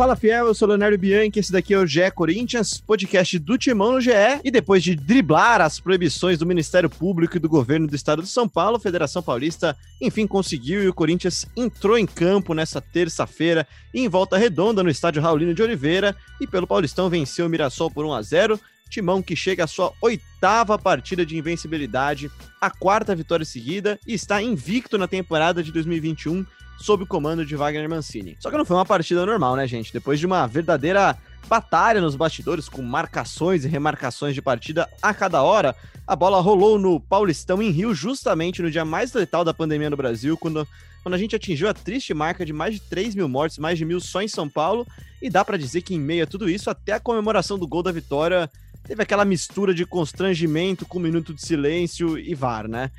Fala Fiel, eu sou Leonardo Bianchi, esse daqui é o GE Corinthians, podcast do Timão no GE. E depois de driblar as proibições do Ministério Público e do governo do estado de São Paulo, a Federação Paulista enfim conseguiu e o Corinthians entrou em campo nessa terça-feira em volta redonda no estádio Raulino de Oliveira e pelo Paulistão venceu o Mirassol por 1 a 0 Timão que chega à sua oitava partida de invencibilidade, a quarta vitória seguida e está invicto na temporada de 2021 sob o comando de Wagner Mancini. Só que não foi uma partida normal, né, gente? Depois de uma verdadeira batalha nos bastidores, com marcações e remarcações de partida a cada hora, a bola rolou no Paulistão em Rio, justamente no dia mais letal da pandemia no Brasil, quando, quando a gente atingiu a triste marca de mais de 3 mil mortes, mais de mil só em São Paulo, e dá para dizer que em meio a tudo isso, até a comemoração do gol da vitória teve aquela mistura de constrangimento com um minuto de silêncio e VAR, né?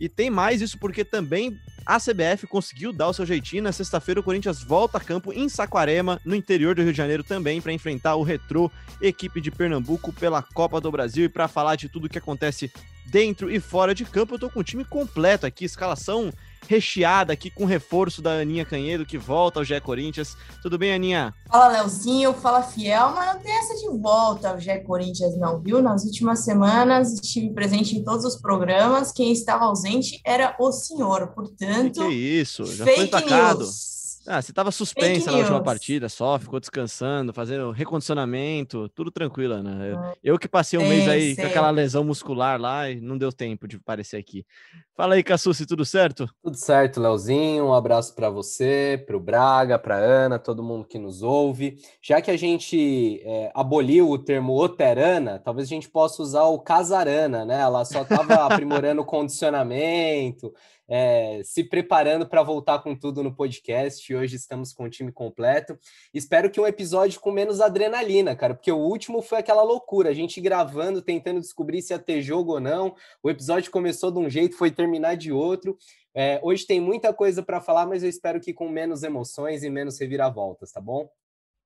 E tem mais isso porque também a CBF conseguiu dar o seu jeitinho. Na sexta-feira, o Corinthians volta a campo em Saquarema, no interior do Rio de Janeiro também, para enfrentar o Retrô, equipe de Pernambuco, pela Copa do Brasil. E para falar de tudo o que acontece dentro e fora de campo, eu tô com o time completo aqui, escalação recheada aqui com reforço da Aninha Canhedo, que volta ao GE Corinthians. Tudo bem, Aninha? Fala, Leozinho. Fala, Fiel. Mas não tem essa de volta ao GE Corinthians, não, viu? Nas últimas semanas estive presente em todos os programas. Quem estava ausente era o senhor. Portanto, que, que é isso? Já fake foi atacado. News. Ah, você estava suspensa na última partida só, ficou descansando, fazendo recondicionamento, tudo tranquilo, né? Eu, eu que passei um sei, mês aí sei. com aquela lesão muscular lá e não deu tempo de aparecer aqui. Fala aí, Cassucci, tudo certo? Tudo certo, Leozinho. Um abraço para você, para o Braga, para Ana, todo mundo que nos ouve. Já que a gente é, aboliu o termo oterana, talvez a gente possa usar o casarana, né? Ela só estava aprimorando o condicionamento é, se preparando para voltar com tudo no podcast. Hoje estamos com o time completo. Espero que um episódio com menos adrenalina, cara, porque o último foi aquela loucura, a gente gravando, tentando descobrir se ia ter jogo ou não. O episódio começou de um jeito, foi terminar de outro. É, hoje tem muita coisa para falar, mas eu espero que com menos emoções e menos reviravoltas, tá bom?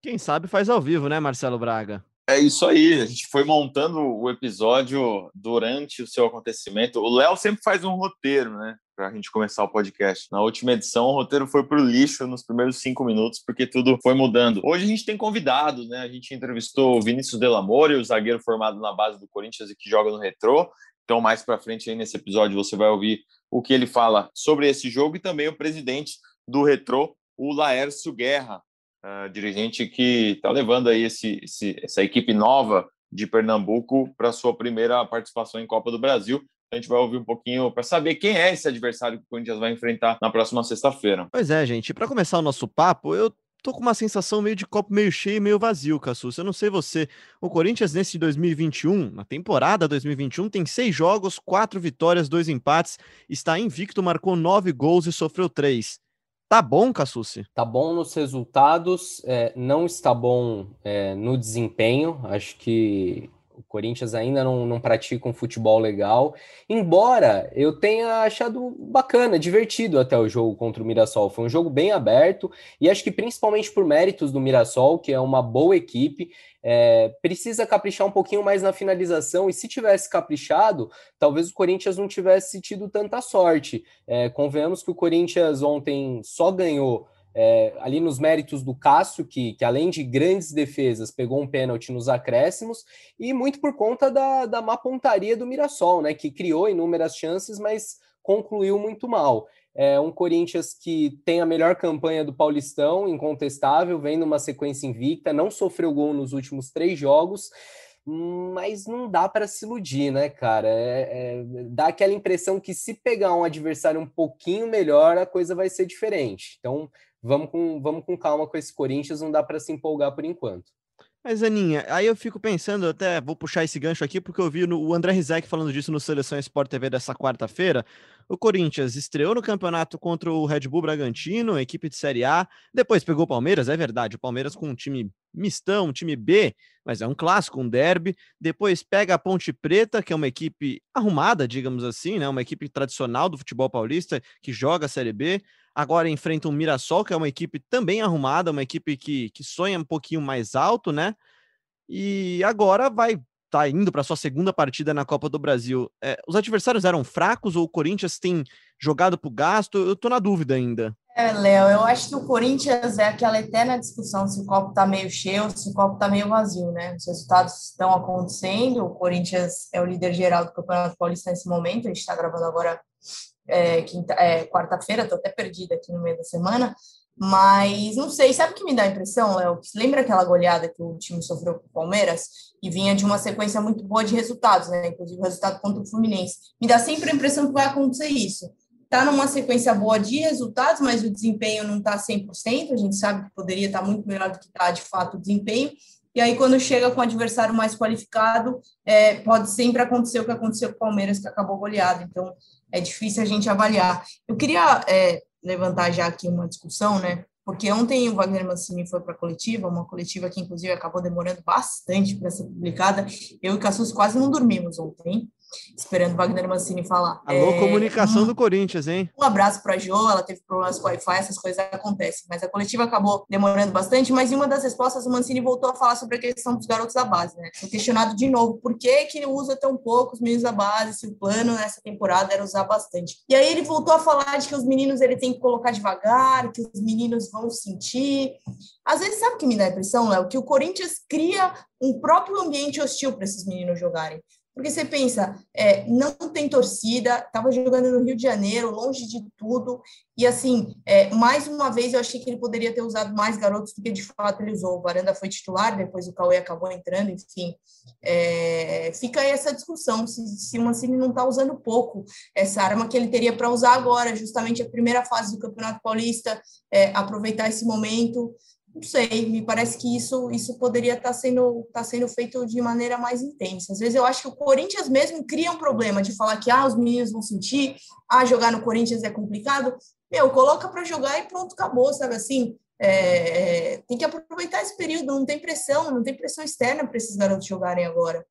Quem sabe faz ao vivo, né, Marcelo Braga? É isso aí, a gente foi montando o episódio durante o seu acontecimento. O Léo sempre faz um roteiro, né? Para a gente começar o podcast. Na última edição, o roteiro foi para o lixo nos primeiros cinco minutos, porque tudo foi mudando. Hoje a gente tem convidados, né? A gente entrevistou o Vinícius Delamore, o zagueiro formado na base do Corinthians e que joga no Retrô. Então, mais para frente aí nesse episódio, você vai ouvir o que ele fala sobre esse jogo e também o presidente do Retrô, o Laércio Guerra, uh, dirigente que está levando aí esse, esse, essa equipe nova de Pernambuco para sua primeira participação em Copa do Brasil. A gente vai ouvir um pouquinho para saber quem é esse adversário que o Corinthians vai enfrentar na próxima sexta-feira. Pois é, gente. Para começar o nosso papo, eu tô com uma sensação meio de copo meio cheio e meio vazio, Cassus. Eu não sei você. O Corinthians, nesse 2021, na temporada 2021, tem seis jogos, quatro vitórias, dois empates, está invicto, marcou nove gols e sofreu três. Tá bom, Cassucci? Tá bom nos resultados, é, não está bom é, no desempenho. Acho que o Corinthians ainda não, não pratica um futebol legal, embora eu tenha achado bacana, divertido até o jogo contra o Mirassol. Foi um jogo bem aberto e acho que principalmente por méritos do Mirassol, que é uma boa equipe, é, precisa caprichar um pouquinho mais na finalização. E se tivesse caprichado, talvez o Corinthians não tivesse tido tanta sorte. É, convenhamos que o Corinthians ontem só ganhou é, ali nos méritos do Cássio, que, que além de grandes defesas, pegou um pênalti nos acréscimos, e muito por conta da, da má pontaria do Mirassol, né? Que criou inúmeras chances, mas concluiu muito mal. É um Corinthians que tem a melhor campanha do Paulistão, incontestável, vem numa sequência invicta, não sofreu gol nos últimos três jogos, mas não dá para se iludir, né, cara? É, é, dá aquela impressão que se pegar um adversário um pouquinho melhor, a coisa vai ser diferente. Então, vamos com, vamos com calma com esse Corinthians, não dá para se empolgar por enquanto. Mas, Aninha, aí eu fico pensando, até vou puxar esse gancho aqui, porque eu vi no, o André Rizek falando disso no Seleção Sport TV dessa quarta-feira. O Corinthians estreou no campeonato contra o Red Bull Bragantino, equipe de Série A, depois pegou o Palmeiras, é verdade, o Palmeiras com um time mistão, um time B, mas é um clássico, um derby. Depois pega a Ponte Preta, que é uma equipe arrumada, digamos assim, né? Uma equipe tradicional do futebol paulista que joga a Série B. Agora enfrenta o Mirassol, que é uma equipe também arrumada, uma equipe que, que sonha um pouquinho mais alto, né? E agora vai tá indo para sua segunda partida na Copa do Brasil. É, os adversários eram fracos ou o Corinthians tem jogado para o gasto? Eu tô na dúvida ainda. É, Léo, eu acho que o Corinthians é aquela eterna discussão se o copo está meio cheio se o copo está meio vazio, né? Os resultados estão acontecendo, o Corinthians é o líder geral do Campeonato Paulista nesse momento, a gente está gravando agora é, é, quarta-feira, estou até perdida aqui no meio da semana, mas não sei, sabe o que me dá a impressão, Léo? Lembra aquela goleada que o time sofreu com o Palmeiras e vinha de uma sequência muito boa de resultados, né? Inclusive o resultado contra o Fluminense. Me dá sempre a impressão que vai acontecer isso está numa sequência boa de resultados, mas o desempenho não está 100%, a gente sabe que poderia estar tá muito melhor do que está de fato o desempenho, e aí quando chega com o adversário mais qualificado, é, pode sempre acontecer o que aconteceu com o Palmeiras, que acabou goleado, então é difícil a gente avaliar. Eu queria é, levantar já aqui uma discussão, né, porque ontem o Wagner Mancini foi para a coletiva, uma coletiva que inclusive acabou demorando bastante para ser publicada, eu e Cassus quase não dormimos ontem, esperando Wagner Mancini falar. Alô, é, comunicação um, do Corinthians, hein? Um abraço para a Jo, ela teve problemas com o Wi-Fi, essas coisas acontecem, mas a coletiva acabou demorando bastante, mas em uma das respostas o Mancini voltou a falar sobre a questão dos garotos da base, né? Foi questionado de novo, por que que usa tão pouco os meninos da base, se o plano nessa temporada era usar bastante. E aí ele voltou a falar de que os meninos ele tem que colocar devagar, que os meninos vão sentir. Às vezes, sabe o que me dá a impressão, Léo? Que o Corinthians cria um próprio ambiente hostil para esses meninos jogarem. Porque você pensa, é, não tem torcida, estava jogando no Rio de Janeiro, longe de tudo, e assim, é, mais uma vez eu achei que ele poderia ter usado mais garotos do que de fato ele usou. O Varanda foi titular, depois o Cauê acabou entrando, enfim. É, fica aí essa discussão se, se o Mancini não está usando pouco essa arma que ele teria para usar agora, justamente a primeira fase do Campeonato Paulista, é, aproveitar esse momento não sei, me parece que isso, isso poderia estar tá sendo, tá sendo feito de maneira mais intensa. Às vezes eu acho que o Corinthians mesmo cria um problema de falar que ah, os meninos vão sentir, ah, jogar no Corinthians é complicado. Meu, coloca para jogar e pronto, acabou, sabe assim? É, tem que aproveitar esse período, não tem pressão, não tem pressão externa para esses garotos jogarem agora.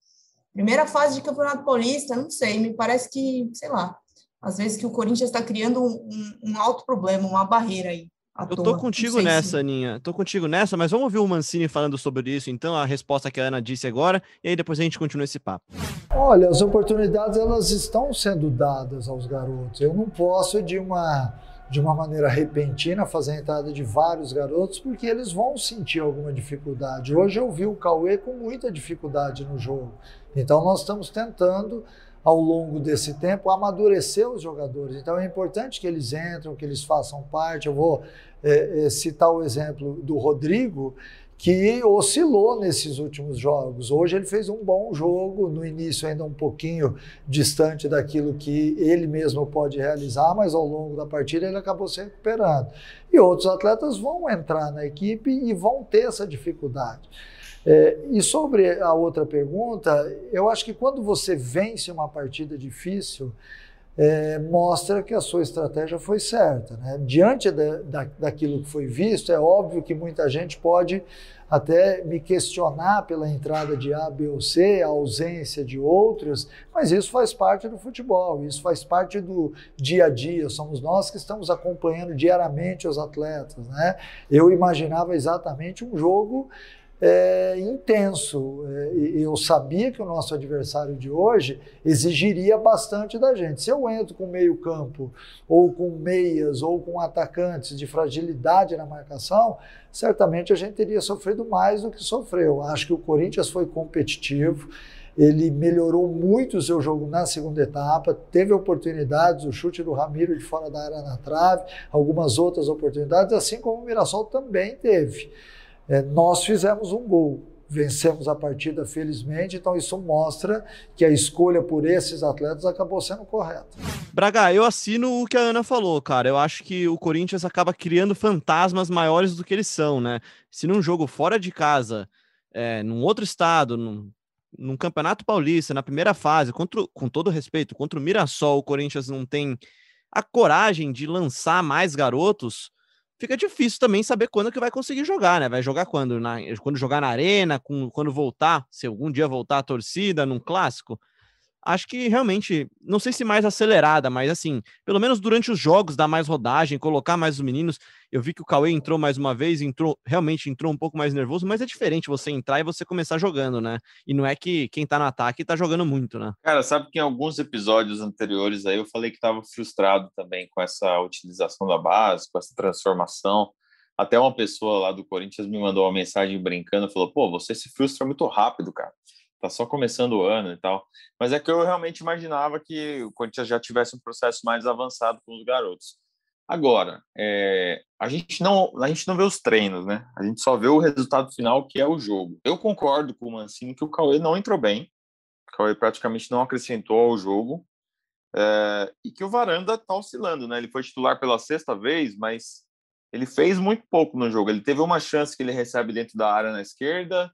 Primeira fase de Campeonato Paulista, não sei, me parece que, sei lá, às vezes que o Corinthians está criando um, um, um alto problema, uma barreira aí eu tô contigo nessa, se... Aninha. Tô contigo nessa, mas vamos ouvir o Mancini falando sobre isso, então, a resposta que a Ana disse agora, e aí depois a gente continua esse papo. Olha, as oportunidades elas estão sendo dadas aos garotos. Eu não posso de uma de uma maneira repentina fazer a entrada de vários garotos, porque eles vão sentir alguma dificuldade. Hoje eu vi o Cauê com muita dificuldade no jogo. Então nós estamos tentando ao longo desse tempo, amadurecer os jogadores. Então é importante que eles entrem, que eles façam parte. Eu vou é, é, citar o exemplo do Rodrigo, que oscilou nesses últimos jogos. Hoje ele fez um bom jogo, no início ainda um pouquinho distante daquilo que ele mesmo pode realizar, mas ao longo da partida ele acabou se recuperando. E outros atletas vão entrar na equipe e vão ter essa dificuldade. É, e sobre a outra pergunta, eu acho que quando você vence uma partida difícil, é, mostra que a sua estratégia foi certa. Né? Diante da, da, daquilo que foi visto, é óbvio que muita gente pode até me questionar pela entrada de A, B ou C, a ausência de outros, mas isso faz parte do futebol, isso faz parte do dia a dia, somos nós que estamos acompanhando diariamente os atletas. Né? Eu imaginava exatamente um jogo é, intenso. É, eu sabia que o nosso adversário de hoje exigiria bastante da gente. Se eu entro com meio campo, ou com meias, ou com atacantes de fragilidade na marcação, certamente a gente teria sofrido mais do que sofreu. Acho que o Corinthians foi competitivo. Ele melhorou muito o seu jogo na segunda etapa, teve oportunidades, o chute do Ramiro de fora da área na trave, algumas outras oportunidades, assim como o Mirassol também teve. É, nós fizemos um gol, vencemos a partida felizmente, então isso mostra que a escolha por esses atletas acabou sendo correta. Braga, eu assino o que a Ana falou, cara. Eu acho que o Corinthians acaba criando fantasmas maiores do que eles são, né? Se num jogo fora de casa, é, num outro estado, num, num campeonato paulista, na primeira fase, contra, com todo respeito, contra o Mirassol, o Corinthians não tem a coragem de lançar mais garotos fica difícil também saber quando que vai conseguir jogar, né? Vai jogar quando? Na, quando jogar na arena, com, quando voltar, se algum dia voltar a torcida num clássico. Acho que realmente, não sei se mais acelerada, mas assim, pelo menos durante os jogos, dar mais rodagem, colocar mais os meninos. Eu vi que o Cauê entrou mais uma vez, entrou, realmente entrou um pouco mais nervoso, mas é diferente você entrar e você começar jogando, né? E não é que quem tá no ataque tá jogando muito, né? Cara, sabe que em alguns episódios anteriores aí eu falei que tava frustrado também com essa utilização da base, com essa transformação. Até uma pessoa lá do Corinthians me mandou uma mensagem brincando, falou: "Pô, você se frustra muito rápido, cara" tá só começando o ano e tal. Mas é que eu realmente imaginava que o Corinthians já tivesse um processo mais avançado com os garotos. Agora, é, a gente não a gente não vê os treinos, né? A gente só vê o resultado final, que é o jogo. Eu concordo com o Mancini que o Cauê não entrou bem. O Cauê praticamente não acrescentou ao jogo. É, e que o Varanda tá oscilando, né? Ele foi titular pela sexta vez, mas ele fez muito pouco no jogo. Ele teve uma chance que ele recebe dentro da área na esquerda,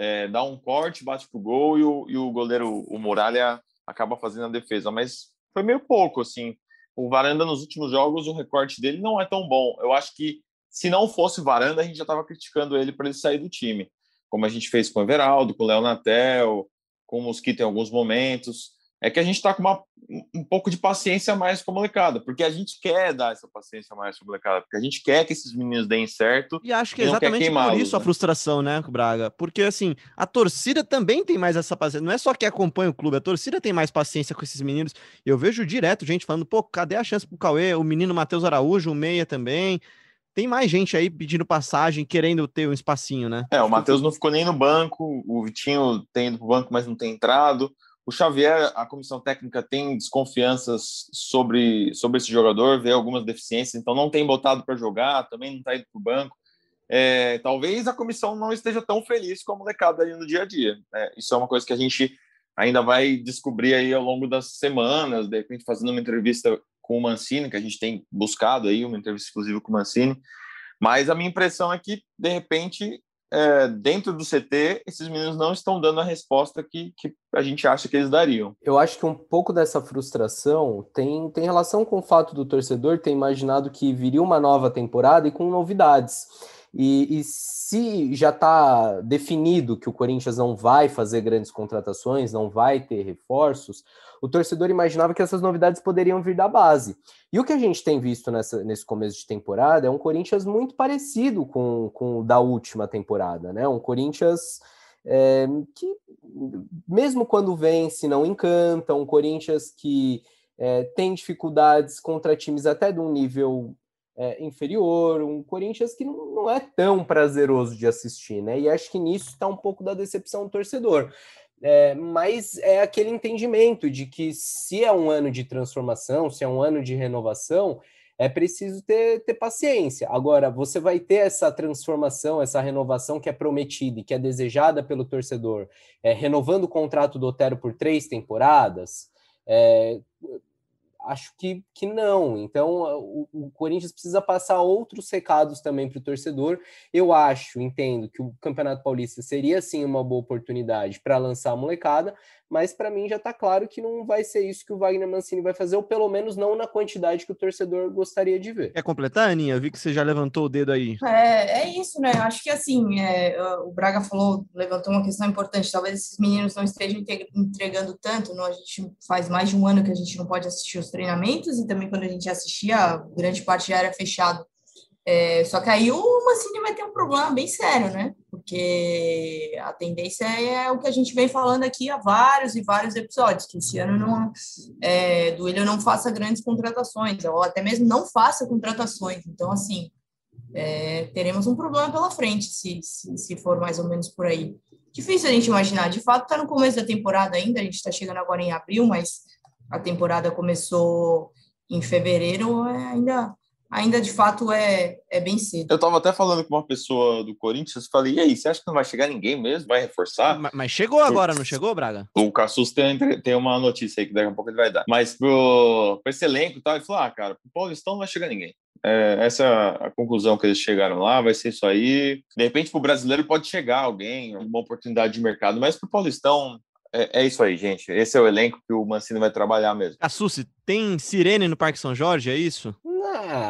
é, dá um corte, bate pro gol e o, e o goleiro, o Muralha, acaba fazendo a defesa. Mas foi meio pouco, assim. O Varanda, nos últimos jogos, o recorte dele não é tão bom. Eu acho que se não fosse Varanda, a gente já estava criticando ele para ele sair do time. Como a gente fez com o Everaldo, com o Léo Natel, com o Mosquito em alguns momentos é que a gente está com uma, um pouco de paciência mais com a molecada, porque a gente quer dar essa paciência mais com a molecada, porque a gente quer que esses meninos deem certo. E acho que é exatamente por isso né? a frustração, né, Braga? Porque assim, a torcida também tem mais essa paciência. Não é só que acompanha o clube, a torcida tem mais paciência com esses meninos. Eu vejo direto gente falando, pô, cadê a chance pro Cauê? O menino Matheus Araújo, o Meia também tem mais gente aí pedindo passagem, querendo ter um espacinho, né? É, o Matheus não ficou nem no banco, o Vitinho tem ido pro banco, mas não tem entrado. O Xavier, a comissão técnica tem desconfianças sobre, sobre esse jogador, vê algumas deficiências, então não tem botado para jogar, também não está indo para o banco. É, talvez a comissão não esteja tão feliz com a molecada ali no dia a dia. É, isso é uma coisa que a gente ainda vai descobrir aí ao longo das semanas, de repente fazendo uma entrevista com o Mancini, que a gente tem buscado aí, uma entrevista exclusiva com o Mancini. Mas a minha impressão é que, de repente, é, dentro do CT, esses meninos não estão dando a resposta que, que a gente acha que eles dariam. Eu acho que um pouco dessa frustração tem, tem relação com o fato do torcedor ter imaginado que viria uma nova temporada e com novidades. E, e se já está definido que o Corinthians não vai fazer grandes contratações, não vai ter reforços, o torcedor imaginava que essas novidades poderiam vir da base. E o que a gente tem visto nessa, nesse começo de temporada é um Corinthians muito parecido com, com o da última temporada, né? Um Corinthians é, que, mesmo quando vence, não encanta, um Corinthians que é, tem dificuldades contra times até de um nível é, inferior, um Corinthians que não, não, é tão prazeroso de assistir, né? E acho que nisso está um pouco da decepção do torcedor. É, mas é aquele entendimento de que se é um ano de transformação, se é um ano de renovação, é preciso ter, ter paciência. Agora, você vai ter essa transformação, essa renovação que é prometida e que é desejada pelo torcedor, é, renovando o contrato do Otero por três temporadas. É, acho que, que não. Então, o, o Corinthians precisa passar outros recados também para o torcedor. Eu acho, entendo que o Campeonato Paulista seria sim uma boa oportunidade para lançar a molecada, mas para mim já está claro que não vai ser isso que o Wagner Mancini vai fazer, ou pelo menos não na quantidade que o torcedor gostaria de ver. Quer completar, Aninha? Eu vi que você já levantou o dedo aí. É, é isso, né? Acho que assim, é, o Braga falou, levantou uma questão importante. Talvez esses meninos não estejam entregando tanto. Não? A gente faz mais de um ano que a gente não pode assistir os treinamentos, e também quando a gente assistia, grande parte já era fechado é, só que aí o Mancini vai ter um problema bem sério, né? Porque a tendência é o que a gente vem falando aqui há vários e vários episódios, que esse ano não, é, do Willian não faça grandes contratações, ou até mesmo não faça contratações. Então, assim, é, teremos um problema pela frente, se, se, se, for mais ou menos por aí. Difícil a gente imaginar. De fato, está no começo da temporada ainda, a gente está chegando agora em abril, mas a temporada começou em fevereiro, é, ainda ainda de fato é, é bem cedo. Eu estava até falando com uma pessoa do Corinthians, falei, e aí, você acha que não vai chegar ninguém mesmo? Vai reforçar? Mas, mas chegou agora, não chegou, Braga? O Cassus tem, tem uma notícia aí que daqui a pouco ele vai dar. Mas pro, pro esse elenco e tal, ele falou, ah, cara, pro Paulistão não vai chegar ninguém. É, essa é a conclusão que eles chegaram lá, vai ser isso aí. De repente, pro brasileiro pode chegar alguém, uma oportunidade de mercado, mas pro Paulistão é, é, isso aí, gente. Esse é o elenco que o Mancini vai trabalhar mesmo. Assuce, tem sirene no Parque São Jorge, é isso?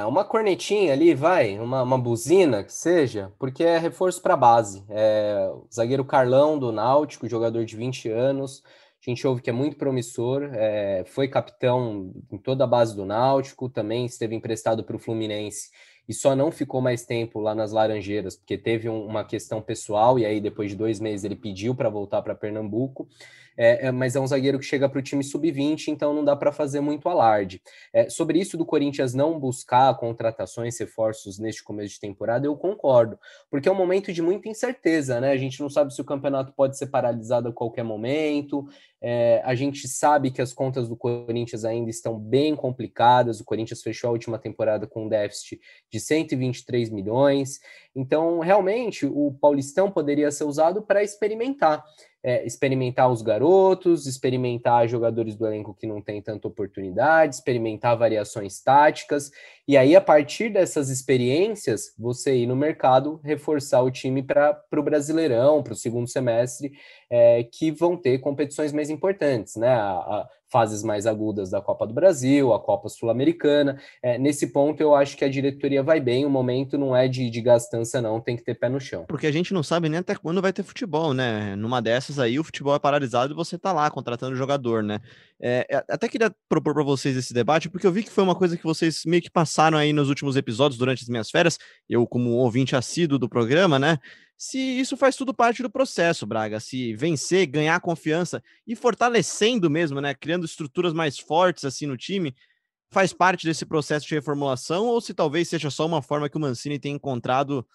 Uma cornetinha ali, vai, uma, uma buzina que seja, porque é reforço para base. É, o zagueiro Carlão do Náutico, jogador de 20 anos, A gente ouve que é muito promissor, é, foi capitão em toda a base do Náutico, também esteve emprestado para o Fluminense e só não ficou mais tempo lá nas Laranjeiras, porque teve um, uma questão pessoal, e aí depois de dois meses ele pediu para voltar para Pernambuco é, é, mas é um zagueiro que chega para o time sub-20, então não dá para fazer muito alarde. É, sobre isso do Corinthians não buscar contratações, reforços neste começo de temporada, eu concordo, porque é um momento de muita incerteza, né? A gente não sabe se o campeonato pode ser paralisado a qualquer momento, é, a gente sabe que as contas do Corinthians ainda estão bem complicadas. O Corinthians fechou a última temporada com um déficit de 123 milhões. Então, realmente, o Paulistão poderia ser usado para experimentar é, experimentar os garotos, experimentar jogadores do elenco que não tem tanta oportunidade, experimentar variações táticas, e aí, a partir dessas experiências, você ir no mercado reforçar o time para o Brasileirão, para o segundo semestre, é, que vão ter competições mais importantes, né? A, a, fases mais agudas da Copa do Brasil, a Copa Sul-Americana. É, nesse ponto, eu acho que a diretoria vai bem. O momento não é de, de gastança, não, tem que ter pé no chão. Porque a gente não sabe nem até quando vai ter futebol, né? Numa dessas aí, o futebol é paralisado e você tá lá contratando jogador, né? É, é até queria propor para vocês esse debate, porque eu vi que foi uma coisa que vocês meio que passaram aí nos últimos episódios durante as minhas férias, eu como ouvinte assíduo do programa, né? Se isso faz tudo parte do processo, Braga, se vencer, ganhar confiança e fortalecendo mesmo, né, criando estruturas mais fortes assim no time, faz parte desse processo de reformulação ou se talvez seja só uma forma que o Mancini tem encontrado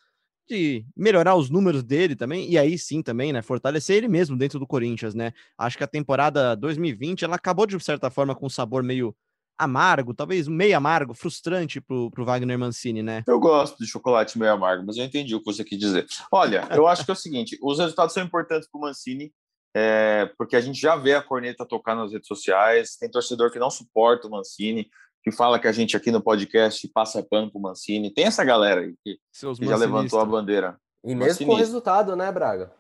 de melhorar os números dele também e aí sim também, né, fortalecer ele mesmo dentro do Corinthians, né? Acho que a temporada 2020 ela acabou de certa forma com um sabor meio amargo, talvez meio amargo, frustrante pro, pro Wagner Mancini, né? Eu gosto de chocolate meio amargo, mas eu entendi o que você quis dizer. Olha, eu acho que é o seguinte: os resultados são importantes pro Mancini, é, porque a gente já vê a corneta tocar nas redes sociais, tem torcedor que não suporta o Mancini, que fala que a gente aqui no podcast passa pano pro Mancini. Tem essa galera aí que, que já levantou a bandeira. E mesmo com o resultado, né, Braga?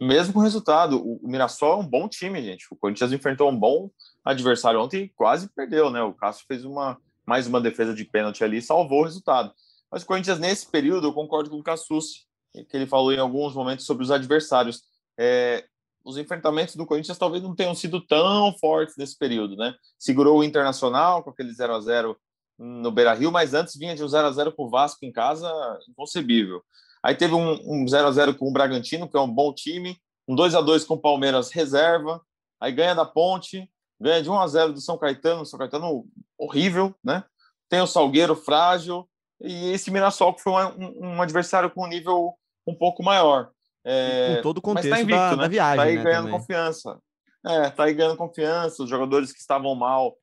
Mesmo resultado, o Mirassol é um bom time, gente. O Corinthians enfrentou um bom adversário ontem quase perdeu, né? O Cássio fez uma mais uma defesa de pênalti ali e salvou o resultado. Mas o Corinthians, nesse período, eu concordo com o Cassucci, que ele falou em alguns momentos sobre os adversários. É, os enfrentamentos do Corinthians talvez não tenham sido tão fortes nesse período, né? Segurou o Internacional com aquele 0 a 0 no Beira Rio, mas antes vinha de um 0 a 0 com o Vasco em casa, inconcebível. Aí teve um, um 0 a 0 com o Bragantino, que é um bom time, um 2 a 2 com o Palmeiras reserva, aí ganha da Ponte, ganha de 1 a 0 do São Caetano, São Caetano horrível, né? Tem o Salgueiro frágil e esse Mirassol que foi um, um adversário com um nível um pouco maior. É, com todo o contexto tá invicto, da, né? da, viagem, Tá aí né, ganhando também. confiança. É, tá aí ganhando confiança. Os jogadores que estavam mal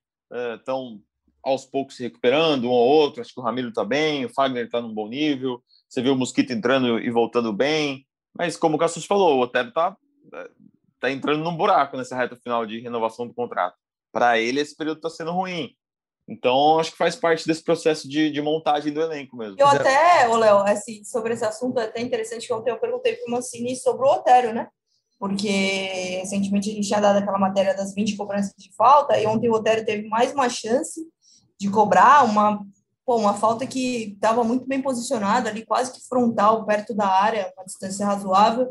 estão é, aos poucos se recuperando, um ou outro. Acho que o Ramiro tá bem, o Fagner tá num bom nível. Você viu o Mosquito entrando e voltando bem. Mas como o Cassus falou, o Otero tá é, está entrando num buraco nessa reta final de renovação do contrato. Para ele, esse período está sendo ruim. Então, acho que faz parte desse processo de, de montagem do elenco mesmo. Eu até, Léo, assim, sobre esse assunto, é até interessante que ontem eu perguntei para o Mancini sobre o Otério, né? Porque recentemente a gente tinha dado aquela matéria das 20 cobranças de falta, e ontem o Otério teve mais uma chance de cobrar uma, pô, uma falta que estava muito bem posicionada ali, quase que frontal, perto da área, uma distância razoável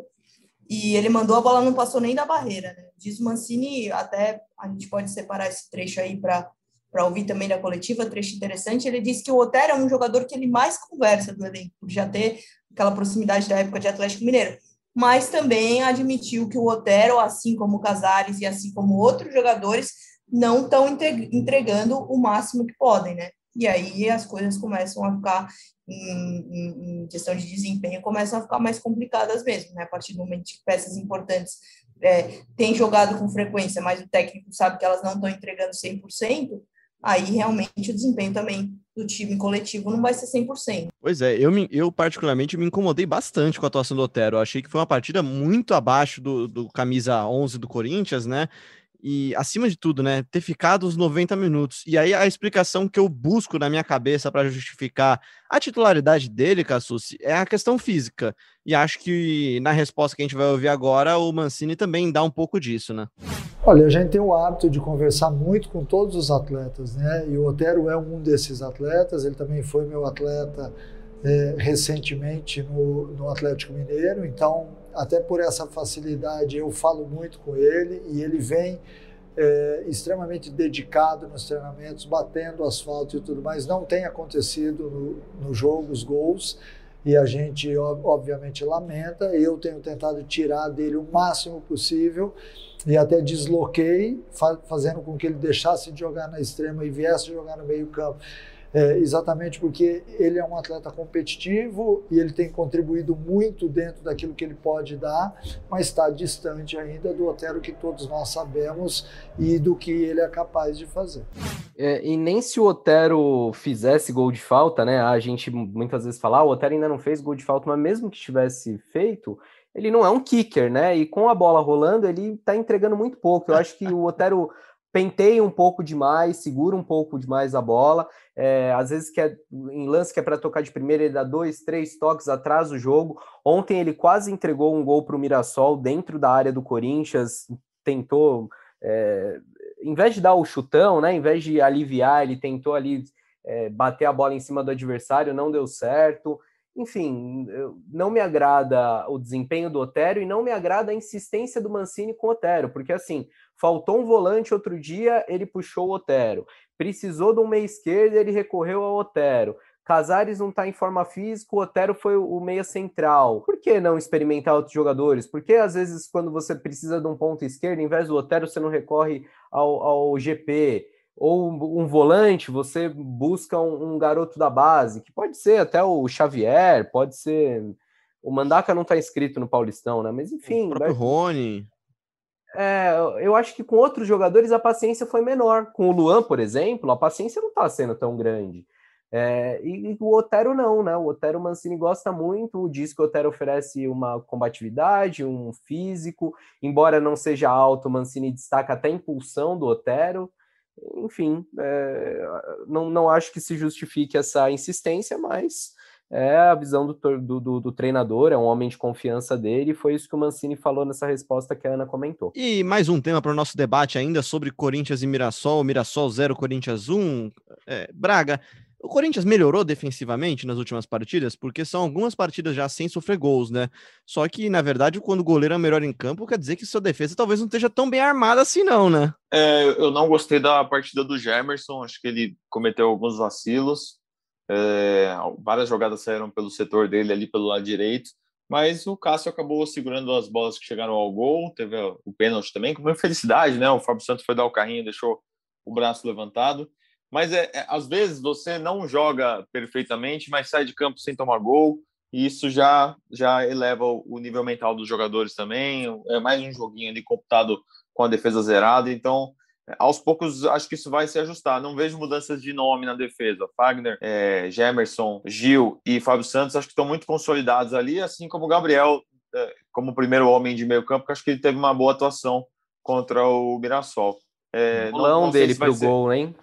e ele mandou a bola não passou nem da barreira, né? Diz o Mancini, até a gente pode separar esse trecho aí para para ouvir também da coletiva, trecho interessante, ele disse que o Otero é um jogador que ele mais conversa do elenco, por já ter aquela proximidade da época de Atlético Mineiro, mas também admitiu que o Otero, assim como o Casares e assim como outros jogadores, não estão entregando o máximo que podem, né? E aí as coisas começam a ficar em, em, questão de desempenho começam a ficar mais complicadas mesmo, né? A partir do momento que peças importantes é, têm jogado com frequência, mas o técnico sabe que elas não estão entregando 100%, aí realmente o desempenho também do time coletivo não vai ser 100%. Pois é, eu, me, eu particularmente me incomodei bastante com a atuação do Otero. Eu achei que foi uma partida muito abaixo do, do camisa 11 do Corinthians, né? E, acima de tudo, né, ter ficado os 90 minutos. E aí a explicação que eu busco na minha cabeça para justificar a titularidade dele, Cassucci, é a questão física. E acho que na resposta que a gente vai ouvir agora, o Mancini também dá um pouco disso, né? Olha, a gente tem o hábito de conversar muito com todos os atletas, né? E o Otero é um desses atletas, ele também foi meu atleta é, recentemente no, no Atlético Mineiro, então até por essa facilidade, eu falo muito com ele e ele vem é, extremamente dedicado nos treinamentos, batendo asfalto e tudo mais. Não tem acontecido no, no jogo os gols e a gente obviamente lamenta. Eu tenho tentado tirar dele o máximo possível e até desloquei, fazendo com que ele deixasse de jogar na extrema e viesse jogar no meio campo é, exatamente porque ele é um atleta competitivo e ele tem contribuído muito dentro daquilo que ele pode dar, mas está distante ainda do Otero que todos nós sabemos e do que ele é capaz de fazer. É, e nem se o Otero fizesse gol de falta, né? A gente muitas vezes fala, ah, o Otero ainda não fez gol de falta, mas mesmo que tivesse feito, ele não é um kicker, né? E com a bola rolando, ele está entregando muito pouco. Eu acho que o Otero penteia um pouco demais, segura um pouco demais a bola. É, às vezes que é, em lance que é para tocar de primeira, ele dá dois, três toques atrás do jogo. Ontem ele quase entregou um gol para o Mirassol dentro da área do Corinthians, tentou, é, em vez de dar o chutão, né, em vez de aliviar, ele tentou ali é, bater a bola em cima do adversário, não deu certo. Enfim, não me agrada o desempenho do Otero e não me agrada a insistência do Mancini com o Otero, porque assim, Faltou um volante outro dia, ele puxou o Otero. Precisou de um meia esquerda, ele recorreu ao Otero. Casares não está em forma física, o Otero foi o meia central. Por que não experimentar outros jogadores? Porque às vezes, quando você precisa de um ponto esquerdo, em vez do Otero, você não recorre ao, ao GP. Ou um volante, você busca um, um, garoto da base, que pode ser até o Xavier, pode ser. O Mandaca não está inscrito no Paulistão, né? Mas enfim. O próprio vai... Rony é, eu acho que com outros jogadores a paciência foi menor. Com o Luan, por exemplo, a paciência não está sendo tão grande. É, e, e, o Otero não, né? O Otero Mancini gosta muito, diz que o Otero oferece uma combatividade, um físico, embora não seja alto, o Mancini destaca até a impulsão do Otero. Enfim, é, não, não acho que se justifique essa insistência, mas é a visão do, do, do, do, treinador, é um homem de confiança dele, e foi isso que o Mancini falou nessa resposta que a Ana comentou. E mais um tema para o nosso debate ainda sobre Corinthians e Mirassol, Mirassol 0, Corinthians 1. É, Braga, o Corinthians melhorou defensivamente nas últimas partidas, porque são algumas partidas já sem sofrer gols, né? Só que, na verdade, quando o goleiro é melhor em campo, quer dizer que sua defesa talvez não esteja tão bem armada assim, não, né? É, eu não gostei da partida do Gemerson, acho que ele cometeu alguns vacilos. É, várias jogadas saíram pelo setor dele ali pelo lado direito, mas o Cássio acabou segurando as bolas que chegaram ao gol, teve o pênalti também, com muita felicidade, né? O Fábio Santos foi dar o carrinho, deixou o braço levantado. Mas é, é, às vezes você não joga perfeitamente, mas sai de campo sem tomar gol, e isso já já eleva o nível mental dos jogadores também. É mais um joguinho ali computado com a defesa zerada, então aos poucos acho que isso vai se ajustar. Não vejo mudanças de nome na defesa. Fagner, é, Gemerson, Gil e Fábio Santos acho que estão muito consolidados ali, assim como o Gabriel, é, como primeiro homem de meio campo, que acho que ele teve uma boa atuação contra o Mirassol. É, Bolão não, não dele pro ser... gol, hein?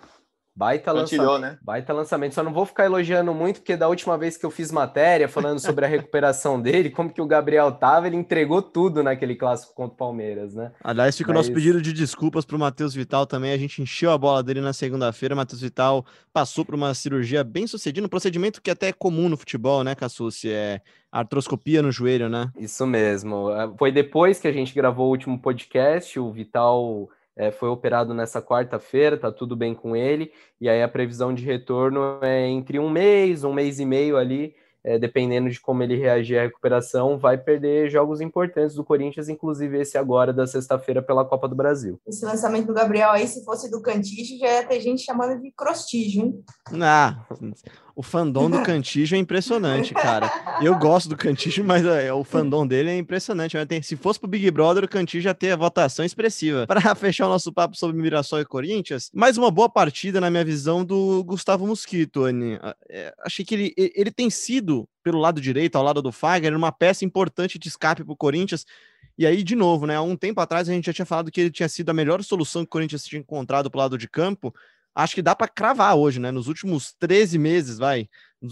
Baita lançamento, né? baita lançamento. Só não vou ficar elogiando muito, porque da última vez que eu fiz matéria falando sobre a recuperação dele, como que o Gabriel tava, ele entregou tudo naquele clássico contra o Palmeiras, né? Aliás, fica Mas... o nosso pedido de desculpas para o Matheus Vital também. A gente encheu a bola dele na segunda-feira. Matheus Vital passou por uma cirurgia bem sucedida, um procedimento que até é comum no futebol, né, Cassucci? É artroscopia no joelho, né? Isso mesmo. Foi depois que a gente gravou o último podcast, o Vital é, foi operado nessa quarta-feira, tá tudo bem com ele, e aí a previsão de retorno é entre um mês, um mês e meio ali, é, dependendo de como ele reagir à recuperação, vai perder jogos importantes do Corinthians, inclusive esse agora da sexta-feira pela Copa do Brasil. Esse lançamento do Gabriel aí, se fosse do Cantiche, já ia ter gente chamando de crostígio, hein? Ah, o fandom do Cantijo é impressionante, cara. Eu gosto do Cantijo, mas é, o fandom dele é impressionante. Se fosse pro Big Brother, o Cantijo ia ter a votação expressiva. Para fechar o nosso papo sobre Mirassol e Corinthians, mais uma boa partida, na minha visão, do Gustavo Mosquito, Anny. É, achei que ele, ele tem sido, pelo lado direito, ao lado do Fagner, uma peça importante de escape pro Corinthians. E aí, de novo, né? Há um tempo atrás a gente já tinha falado que ele tinha sido a melhor solução que o Corinthians tinha encontrado pro lado de campo acho que dá para cravar hoje, né? Nos últimos 13 meses, vai,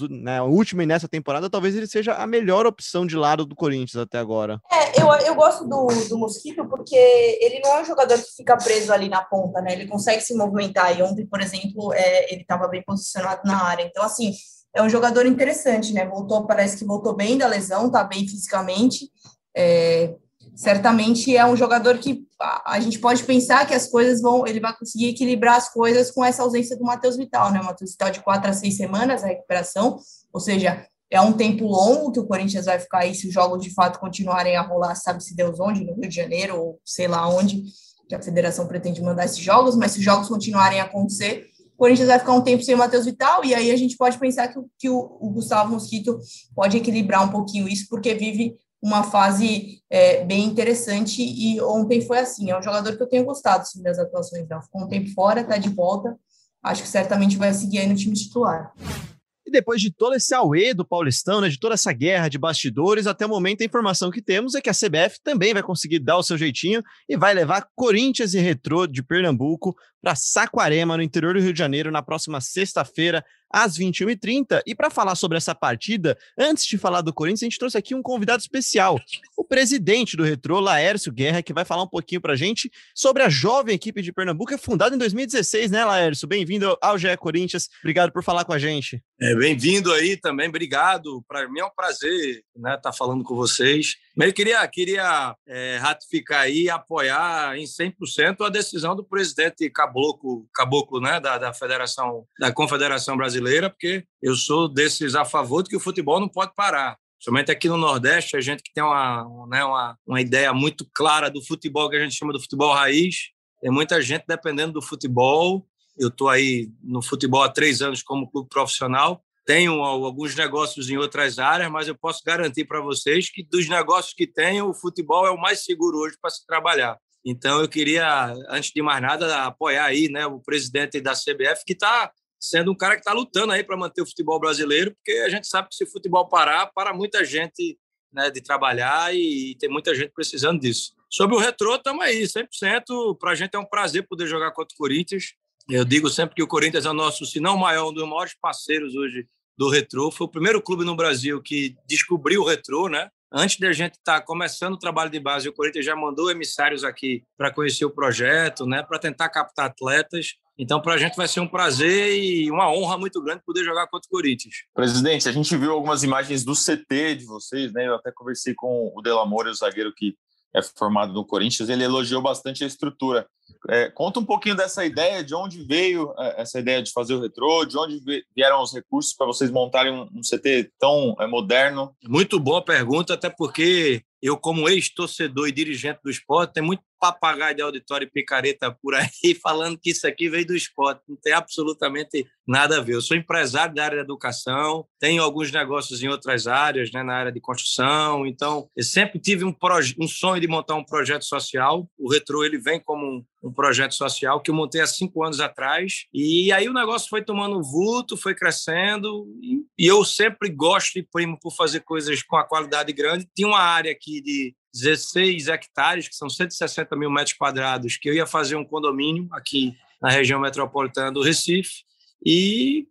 na última e nessa temporada, talvez ele seja a melhor opção de lado do Corinthians até agora. É, eu, eu gosto do, do Mosquito porque ele não é um jogador que fica preso ali na ponta, né? Ele consegue se movimentar. E ontem, por exemplo, é, ele estava bem posicionado na área. Então, assim, é um jogador interessante, né? Voltou, parece que voltou bem da lesão, tá bem fisicamente. é, certamente é um jogador que a, gente pode pensar que as coisas vão, ele vai conseguir equilibrar as coisas com essa ausência do Matheus Vital, né? O Matheus Vital de quatro a seis semanas a recuperação, ou seja, é um tempo longo que o Corinthians vai ficar aí se os jogos de fato continuarem a rolar, sabe-se Deus onde, no Rio de Janeiro ou sei lá onde, que a federação pretende mandar esses jogos, mas se os jogos continuarem a acontecer, o Corinthians vai ficar um tempo sem o Matheus Vital, e aí a gente pode pensar que, que o, o, Gustavo Mosquito pode equilibrar um pouquinho isso, porque vive uma fase é, bem interessante, e ontem foi assim, é um jogador que eu tenho gostado das atuações, não. ficou um tempo fora, está de volta, acho que certamente vai seguir aí no time titular. E depois de todo esse auê do Paulistão, né, de toda essa guerra de bastidores, até o momento a informação que temos é que a CBF também vai conseguir dar o seu jeitinho e vai levar Corinthians e Retrô de Pernambuco para Saquarema, no interior do Rio de Janeiro, na próxima sexta-feira, às 21h30. E para falar sobre essa partida, antes de falar do Corinthians, a gente trouxe aqui um convidado especial, o presidente do Retrô, Laércio Guerra, que vai falar um pouquinho para a gente sobre a jovem equipe de Pernambuco, é fundada em 2016, né, Laércio? Bem-vindo ao GE Corinthians, obrigado por falar com a gente. É, Bem-vindo aí também, obrigado. Para mim é um prazer né, estar tá falando com vocês. Mas eu queria, queria é, ratificar aí e apoiar em 100% a decisão do presidente Caboclo, Caboclo né, da, da Federação, da Confederação Brasileira, porque eu sou desses a favor de que o futebol não pode parar. Somente aqui no Nordeste, a gente que tem uma, né, uma, uma ideia muito clara do futebol que a gente chama do futebol raiz, tem muita gente dependendo do futebol. Eu estou aí no futebol há três anos como clube profissional tenho alguns negócios em outras áreas, mas eu posso garantir para vocês que dos negócios que tenho, o futebol é o mais seguro hoje para se trabalhar. Então, eu queria, antes de mais nada, apoiar aí né, o presidente da CBF, que está sendo um cara que está lutando aí para manter o futebol brasileiro, porque a gente sabe que se o futebol parar, para muita gente né, de trabalhar e tem muita gente precisando disso. Sobre o retrô, estamos aí, 100%. Para a gente é um prazer poder jogar contra o Corinthians. Eu digo sempre que o Corinthians é o nosso, se não maior, um dos maiores parceiros hoje do retrô. Foi o primeiro clube no Brasil que descobriu o retrô, né? Antes da gente estar tá começando o trabalho de base, o Corinthians já mandou emissários aqui para conhecer o projeto, né? Para tentar captar atletas. Então, para a gente vai ser um prazer e uma honra muito grande poder jogar contra o Corinthians. Presidente, a gente viu algumas imagens do CT de vocês, né? Eu até conversei com o Delamore, o zagueiro que é formado no Corinthians, ele elogiou bastante a estrutura. É, conta um pouquinho dessa ideia, de onde veio é, essa ideia de fazer o retrô, de onde vieram os recursos para vocês montarem um, um CT tão é, moderno? Muito boa pergunta, até porque eu, como ex-torcedor e dirigente do esporte, tem muito papagaio de auditório e picareta por aí falando que isso aqui veio do esporte. Não tem absolutamente nada a ver. Eu sou empresário da área da educação, tenho alguns negócios em outras áreas, né, na área de construção. Então, eu sempre tive um, um sonho de montar um projeto social. O Retro ele vem como um, um projeto social que eu montei há cinco anos atrás. E aí o negócio foi tomando vulto, foi crescendo. E, e eu sempre gosto e primo por fazer coisas com a qualidade grande. Tinha uma área aqui de 16 hectares, que são 160 mil metros quadrados, que eu ia fazer um condomínio aqui na região metropolitana do Recife. E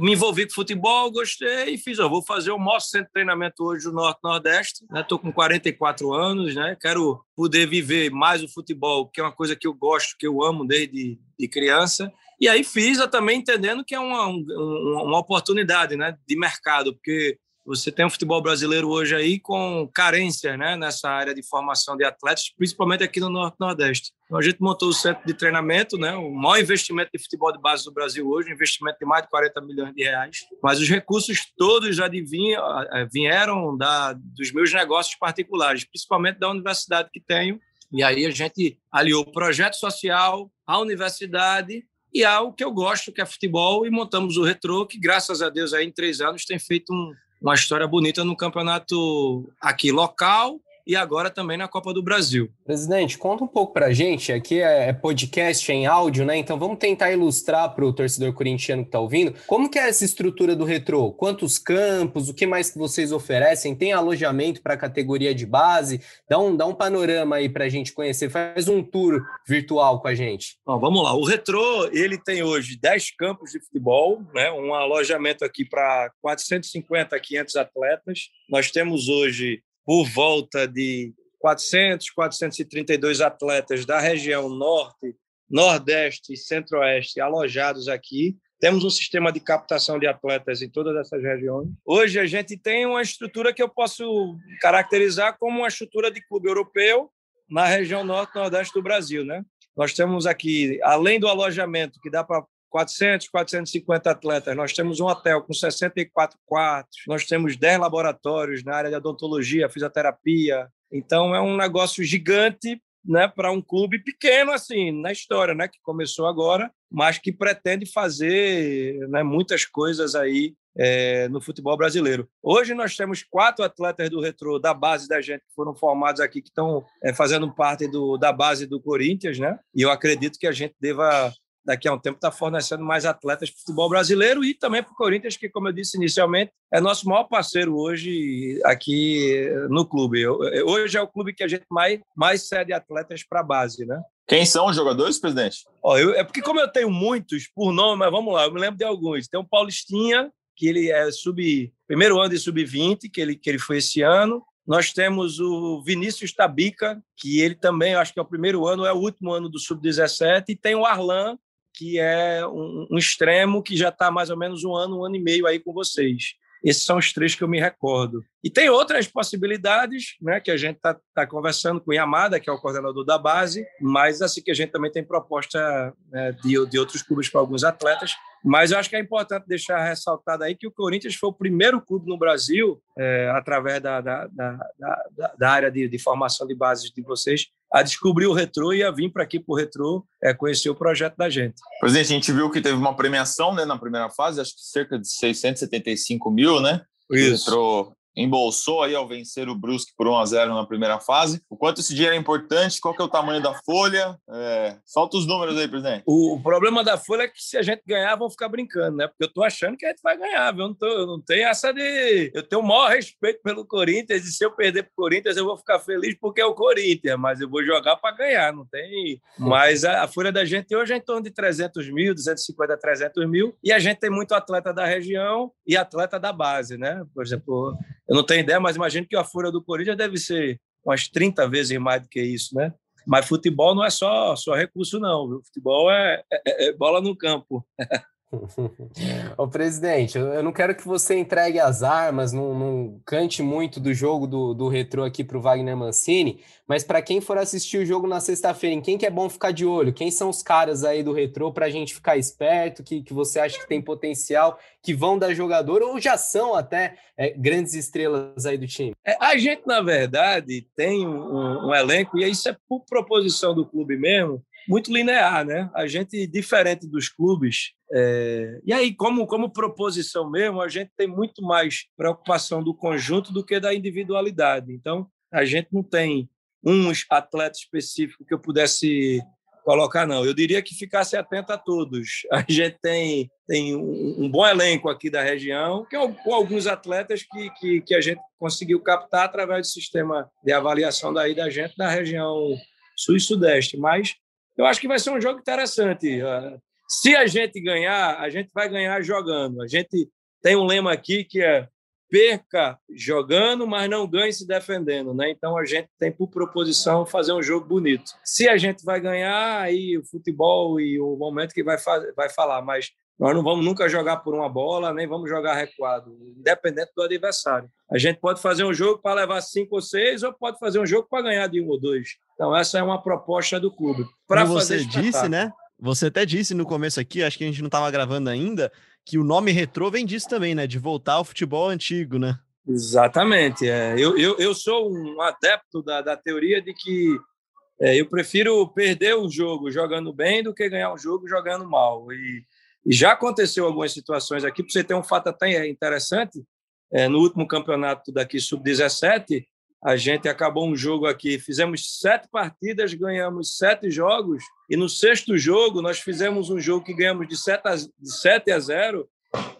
me envolvi com futebol, gostei e fiz, ó, vou fazer o maior centro de treinamento hoje do Norte Nordeste, né? Tô com 44 anos, né? Quero poder viver mais o futebol, que é uma coisa que eu gosto, que eu amo desde de criança. E aí fiz, eu também entendendo que é uma, uma oportunidade, né, de mercado, porque você tem um futebol brasileiro hoje aí com carência né, nessa área de formação de atletas, principalmente aqui no Norte Nordeste. Então a gente montou o centro de treinamento, né, o maior investimento de futebol de base do Brasil hoje, um investimento de mais de 40 milhões de reais. Mas os recursos todos já eh, vieram da, dos meus negócios particulares, principalmente da universidade que tenho. E aí a gente aliou o projeto social, a universidade e ao que eu gosto, que é futebol, e montamos o Retro, que graças a Deus aí em três anos tem feito um, uma história bonita no campeonato aqui local e agora também na Copa do Brasil. Presidente, conta um pouco para a gente. Aqui é, é podcast é em áudio, né? Então vamos tentar ilustrar para o torcedor corintiano que está ouvindo como que é essa estrutura do retrô. Quantos campos? O que mais que vocês oferecem? Tem alojamento para a categoria de base? Dá um, dá um panorama aí para a gente conhecer. Faz um tour virtual com a gente. Bom, vamos lá. O retrô ele tem hoje 10 campos de futebol, né? Um alojamento aqui para 450 a 500 atletas. Nós temos hoje por volta de 400, 432 atletas da região norte, nordeste e centro-oeste alojados aqui. Temos um sistema de captação de atletas em todas essas regiões. Hoje a gente tem uma estrutura que eu posso caracterizar como uma estrutura de clube europeu na região norte e nordeste do Brasil, né? Nós temos aqui, além do alojamento, que dá para 400, 450 atletas. Nós temos um hotel com 64 quartos, nós temos 10 laboratórios na área de odontologia, fisioterapia. Então, é um negócio gigante né, para um clube pequeno, assim, na história, né, que começou agora, mas que pretende fazer né, muitas coisas aí é, no futebol brasileiro. Hoje nós temos quatro atletas do Retro da base da gente que foram formados aqui, que estão é, fazendo parte do, da base do Corinthians, né? E eu acredito que a gente deva daqui a um tempo estar tá fornecendo mais atletas para o futebol brasileiro e também para o Corinthians, que, como eu disse inicialmente, é nosso maior parceiro hoje aqui no clube. Hoje é o clube que a gente mais, mais cede atletas para a base, né? Quem são os jogadores, presidente? Ó, eu, é porque, como eu tenho muitos por nome, mas vamos lá, eu me lembro de alguns. Tem o Paulistinha, que ele é sub primeiro ano de sub-20, que ele, que ele foi esse ano. Nós temos o Vinícius Tabica, que ele também, acho que é o primeiro ano, é o último ano do sub-17, e tem o Arlan, que é um, um extremo que já está mais ou menos um ano, um ano e meio aí com vocês. Esses são os três que eu me recordo. E tem outras possibilidades, né, que a gente está tá conversando com o Yamada, que é o coordenador da base, mas assim que a gente também tem proposta né, de, de outros clubes para alguns atletas. Mas eu acho que é importante deixar ressaltado aí que o Corinthians foi o primeiro clube no Brasil, é, através da, da, da, da, área de, de formação de bases de vocês, a descobrir o retrô e a vir para aqui para o retrô é, conhecer o projeto da gente. Presidente, a gente viu que teve uma premiação né, na primeira fase, acho que cerca de 675 mil, né? Isso. Retrô embolsou aí ao vencer o Brusque por 1 a 0 na primeira fase. O quanto esse dinheiro é importante? Qual que é o tamanho da folha? É... Solta os números aí, presidente. O, problema da folha é que se a gente ganhar, vão ficar brincando, né? Porque eu tô achando que a gente vai ganhar, viu? Eu não, tô, eu não tenho essa de... Eu tenho o maior respeito pelo Corinthians e se eu perder pro Corinthians, eu vou ficar feliz porque é o Corinthians, mas eu vou jogar para ganhar, não tem... Mas a, a folha da gente hoje é em torno de 300 mil, 250, 300 mil, e a gente tem muito atleta da região e atleta da base, né? Por exemplo, eu não tenho ideia, mas imagino que a folha do Corinthians deve ser umas 30 vezes mais do que isso, né? Mas futebol não é só, só recurso, não. Viu? Futebol é, é, é bola no campo. Ô, presidente, eu não quero que você entregue as armas, não, não cante muito do jogo do, do retrô aqui para o Wagner Mancini, mas para quem for assistir o jogo na sexta-feira, em quem que é bom ficar de olho? Quem são os caras aí do retrô para a gente ficar esperto, que, que você acha que tem potencial, que vão dar jogador ou já são até é, grandes estrelas aí do time? É, a gente, na verdade, tem um, um elenco, e isso é por proposição do clube mesmo, muito linear, né? A gente, diferente dos clubes, é... e aí, como, como proposição mesmo, a gente tem muito mais preocupação do conjunto do que da individualidade. Então, a gente não tem uns atletas específicos que eu pudesse colocar, não. Eu diria que ficasse atento a todos. A gente tem, tem um, um bom elenco aqui da região, que é com alguns atletas que, que, que, a gente conseguiu captar através do sistema de avaliação daí da gente da região sul e sudeste. Mas eu acho que vai ser um jogo interessante. Ah, se a gente ganhar, a gente vai ganhar jogando. A gente tem um lema aqui que é perca jogando, mas não ganhe se defendendo, né? Então a gente tem por proposição fazer um jogo bonito. Se a gente vai ganhar, aí o futebol e o momento que vai, vai falar, mas nós não vamos nunca jogar por uma bola, nem vamos jogar recuado, independente do adversário. A gente pode fazer um jogo para levar cinco ou seis, ou pode fazer um jogo para ganhar de um ou dois. Então, essa é uma proposta do clube. Para você disse, né? Você até disse no começo aqui, acho que a gente não estava gravando ainda, que o nome retrô vem disso também, né? De voltar ao futebol antigo, né? Exatamente. É. Eu, eu, eu sou um adepto da, da teoria de que é, eu prefiro perder um jogo jogando bem do que ganhar um jogo jogando mal. E já aconteceu algumas situações aqui, para você ter um fato até interessante, é, no último campeonato daqui, sub-17, a gente acabou um jogo aqui, fizemos sete partidas, ganhamos sete jogos, e no sexto jogo nós fizemos um jogo que ganhamos de 7 a, de 7 a 0,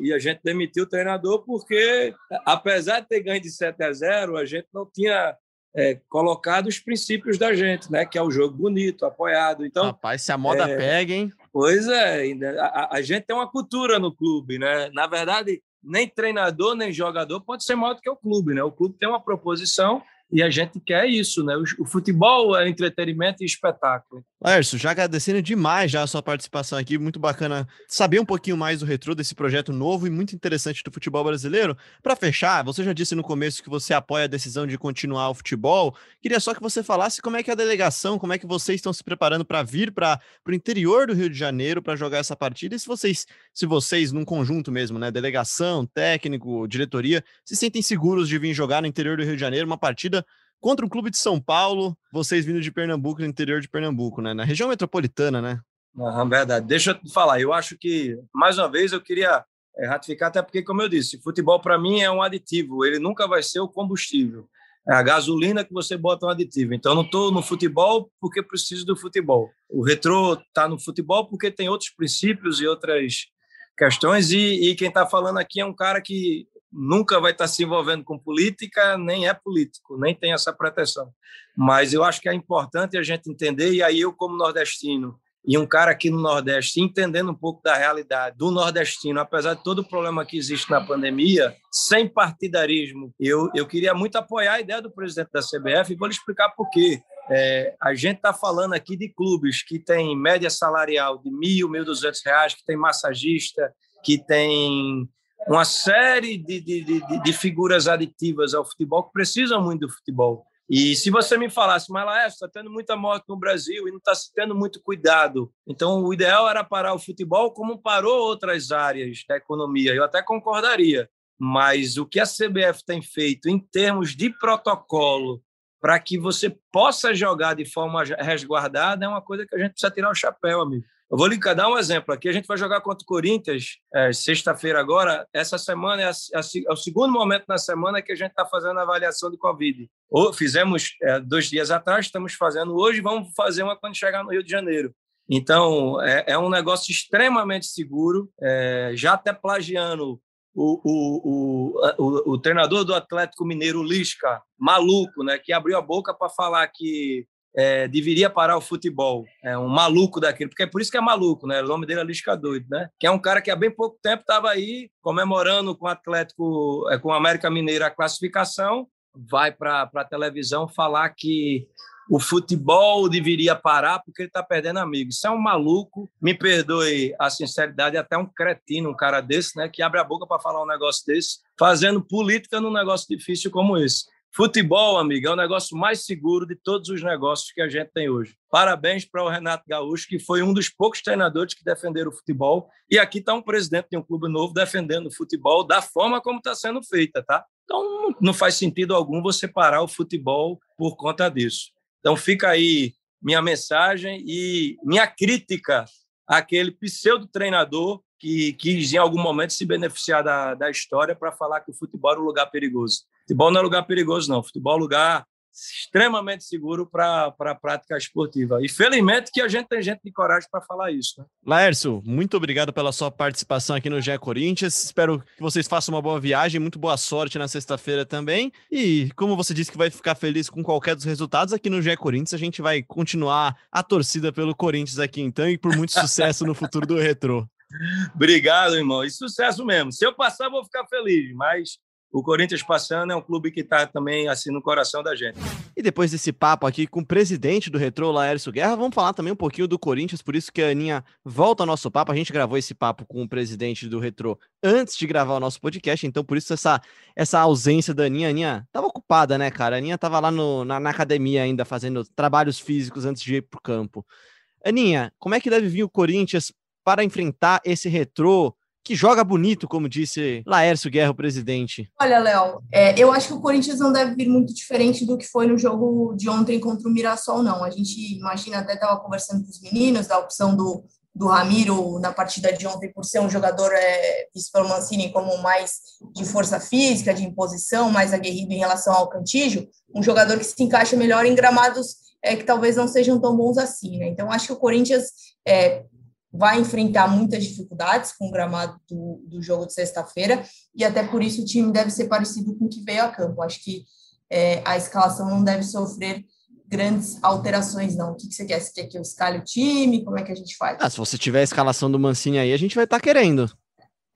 e a gente demitiu o treinador porque, apesar de ter ganho de 7 a 0, a gente não tinha é, colocado os princípios da gente, né? Que é o jogo bonito, apoiado. Então, rapaz, se a moda é, pega, hein? Pois é, a, a, gente tem uma cultura no clube, né? Na verdade, nem treinador nem jogador pode ser maior do que o clube, né? O clube tem uma proposição e a gente quer isso, né? O, o futebol é entretenimento e espetáculo. Laércio, já agradecendo demais já a sua participação aqui, muito bacana saber um pouquinho mais do retrô desse projeto novo e muito interessante do futebol brasileiro. Para fechar, você já disse no começo que você apoia a decisão de continuar o futebol. Queria só que você falasse como é que é a delegação, como é que vocês estão se preparando para vir para o interior do Rio de Janeiro para jogar essa partida e se vocês, se vocês num conjunto mesmo, né, delegação, técnico, diretoria, se sentem seguros de vir jogar no interior do Rio de Janeiro uma partida contra um clube de São Paulo, vocês vindo de Pernambuco, no interior de Pernambuco, né? Na região metropolitana, né? Na verdade. Deixa eu falar, eu acho que, mais uma vez, eu queria é, ratificar, até porque, como eu disse, futebol para mim é um aditivo, ele nunca vai ser o combustível. É a gasolina que você bota um aditivo. Então, eu não estou no futebol porque preciso do futebol. O retrô está no futebol porque tem outros princípios e outras questões. E, e quem está falando aqui é um cara que nunca vai estar se envolvendo com política, nem é político, nem tem essa proteção. Mas eu acho que é importante a gente entender, e aí eu, como nordestino, e um cara aqui no Nordeste, entendendo um pouco da realidade do nordestino, apesar de todo o problema que existe na pandemia, sem partidarismo, eu, eu queria muito apoiar a ideia do presidente da CBF e vou lhe explicar por quê. É, a gente está falando aqui de clubes que têm média salarial de mil, mil duzentos reais, que tem massagista, que tem uma série de, de, de, de, figuras aditivas ao futebol que precisam muito do futebol. E se você me falasse, mas lá está tendo muita morte no Brasil e não está se tendo muito cuidado, então o ideal era parar o futebol como parou outras áreas da economia. Eu até concordaria, mas o que a CBF tem feito em termos de protocolo para que você possa jogar de forma resguardada é uma coisa que a gente precisa tirar o chapéu, amigo. Eu vou lhe dar um exemplo aqui. A gente vai jogar contra o Corinthians é, sexta-feira agora. Essa semana é, a, a, é, o segundo momento na semana que a gente está fazendo a avaliação de Covid. Ou, fizemos é, dois dias atrás, estamos fazendo hoje, vamos fazer uma quando chegar no Rio de Janeiro. Então, é, é um negócio extremamente seguro, é, já até plagiando o, o, o, o, treinador do Atlético Mineiro, Lisca, maluco, né, que abriu a boca para falar que é, deveria parar o futebol. É um maluco daquele, porque é por isso que é maluco, né? O nome dele é Lisca Doido, né? Que é um cara que há bem pouco tempo estava aí comemorando com o Atlético, é, com o América Mineiro a classificação, vai para a televisão falar que o futebol deveria parar porque ele está perdendo amigos. Isso é um maluco, me perdoe a sinceridade, até um cretino, um cara desse, né, que abre a boca para falar um negócio desse, fazendo política num negócio difícil como esse. Futebol, amigo, é o negócio mais seguro de todos os negócios que a gente tem hoje. Parabéns para o Renato Gaúcho, que foi um dos poucos treinadores que defenderam o futebol. E aqui está um presidente de um clube novo defendendo o futebol da forma como está sendo feita, tá? Então não faz sentido algum você parar o futebol por conta disso. Então fica aí minha mensagem e minha crítica àquele pseudo-treinador que quis em algum momento se beneficiar da, da história para falar que o futebol era um lugar perigoso. Futebol não é lugar perigoso, não. Futebol é lugar extremamente seguro para a prática esportiva. E felizmente que a gente tem gente de coragem para falar isso. Né? Laércio, muito obrigado pela sua participação aqui no GE Corinthians. Espero que vocês façam uma boa viagem, muito boa sorte na sexta-feira também. E como você disse que vai ficar feliz com qualquer dos resultados, aqui no GE Corinthians a gente vai continuar a torcida pelo Corinthians aqui então e por muito sucesso no futuro do Retrô. Obrigado, irmão. E sucesso mesmo. Se eu passar, vou ficar feliz, mas o Corinthians passando é um clube que está também assim no coração da gente. E depois desse papo aqui com o presidente do Retrô, Laércio Guerra, vamos falar também um pouquinho do Corinthians, por isso que a Aninha volta ao nosso papo. A gente gravou esse papo com o presidente do Retrô antes de gravar o nosso podcast, então por isso essa, essa ausência da Aninha. A Aninha tava ocupada, né, cara? A Aninha tava lá no, na, na academia ainda fazendo trabalhos físicos antes de ir pro campo. Aninha, como é que deve vir o Corinthians para enfrentar esse Retrô? Que joga bonito, como disse Laércio Guerra, o presidente? Olha, Léo, é, eu acho que o Corinthians não deve vir muito diferente do que foi no jogo de ontem contra o Mirassol, não. A gente imagina, até estava conversando com os meninos, da opção do, do Ramiro na partida de ontem, por ser um jogador é, visto pelo Mancini como mais de força física, de imposição, mais aguerrido em relação ao Cantígio, um jogador que se encaixa melhor em gramados é, que talvez não sejam tão bons assim, né? Então, acho que o Corinthians é, vai enfrentar muitas dificuldades com o gramado do, do jogo de sexta-feira, e até por isso o time deve ser parecido com o que veio a campo. Acho que é, a escalação não deve sofrer grandes alterações, não. O que, que você quer? Você quer que eu escale o time? Como é que a gente faz? Ah, se você tiver a escalação do Mancini aí, a gente vai estar tá querendo.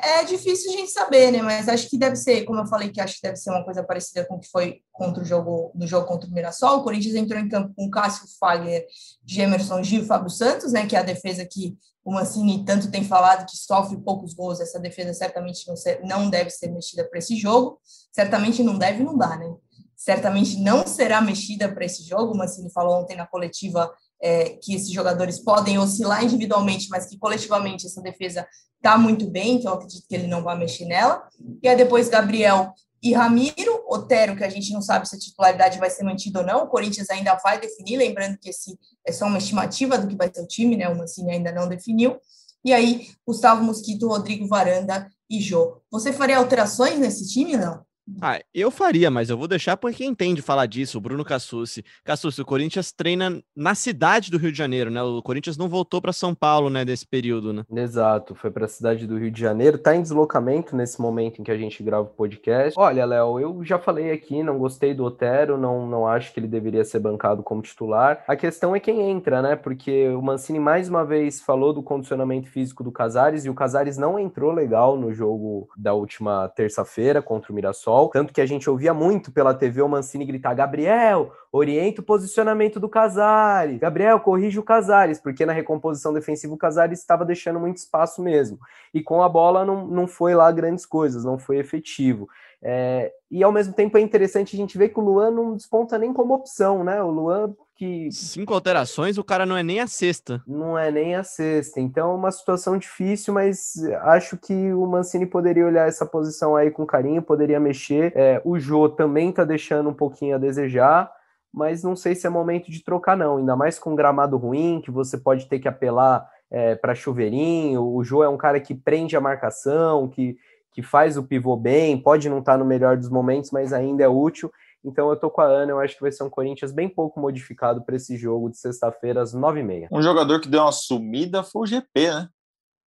É difícil a gente saber, né? Mas acho que deve ser, como eu falei, que acho que deve ser uma coisa parecida com o que foi contra o jogo no jogo contra o Mirassol. O Corinthians entrou em campo com Cássio Fagner, Gemerson Gil e Fábio Santos, né? Que é a defesa que o Mancini tanto tem falado que sofre poucos gols. Essa defesa certamente não, ser, não deve ser mexida para esse jogo. Certamente não deve, não dá, né? Certamente não será mexida para esse jogo. O Mancini falou ontem na coletiva é, que esses jogadores podem oscilar individualmente, mas que coletivamente essa defesa está muito bem, então acredito que ele não vai mexer nela. E aí depois Gabriel e Ramiro, Otero, que a gente não sabe se a titularidade vai ser mantida ou não, o Corinthians ainda vai definir, lembrando que esse é só uma estimativa do que vai ser o time, né? O Mancini ainda não definiu. E aí, Gustavo Mosquito, Rodrigo Varanda e Jô. Você faria alterações nesse time, não? Ah, eu faria, mas eu vou deixar para quem entende falar disso, o Bruno Cassucci. Cassucci, o Corinthians treina na cidade do Rio de Janeiro, né? O Corinthians não voltou para São Paulo, né, desse período, né? Exato, foi para a cidade do Rio de Janeiro, tá em deslocamento nesse momento em que a gente grava o podcast. Olha, Léo, eu já falei aqui, não gostei do Otero, não, não acho que ele deveria ser bancado como titular. A questão é quem entra, né? Porque o Mancini mais uma vez falou do condicionamento físico do Casares e o Casares não entrou legal no jogo da última terça-feira contra o Mirassol tanto que a gente ouvia muito pela TV o Mancini gritar: Gabriel, orienta o posicionamento do Casares, Gabriel, corrige o Casares, porque na recomposição defensiva o Casares estava deixando muito espaço mesmo. E com a bola não, não foi lá grandes coisas, não foi efetivo. É, e ao mesmo tempo é interessante a gente ver que o Luan não desponta nem como opção, né? O Luan que. Cinco alterações, o cara não é nem a sexta. Não é nem a sexta. Então é uma situação difícil, mas acho que o Mancini poderia olhar essa posição aí com carinho, poderia mexer. É, o Jô também tá deixando um pouquinho a desejar. Mas não sei se é momento de trocar, não. Ainda mais com um gramado ruim, que você pode ter que apelar é, para chuveirinho. O Jô é um cara que prende a marcação, que, que faz o pivô bem, pode não estar tá no melhor dos momentos, mas ainda é útil. Então eu tô com a Ana, eu acho que vai ser um Corinthians bem pouco modificado para esse jogo de sexta-feira às nove e meia. Um jogador que deu uma sumida foi o GP, né?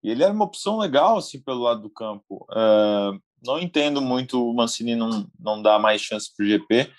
E ele era uma opção legal, assim, pelo lado do campo. Uh, não entendo muito o Mancini não, não dar mais chance para o GP.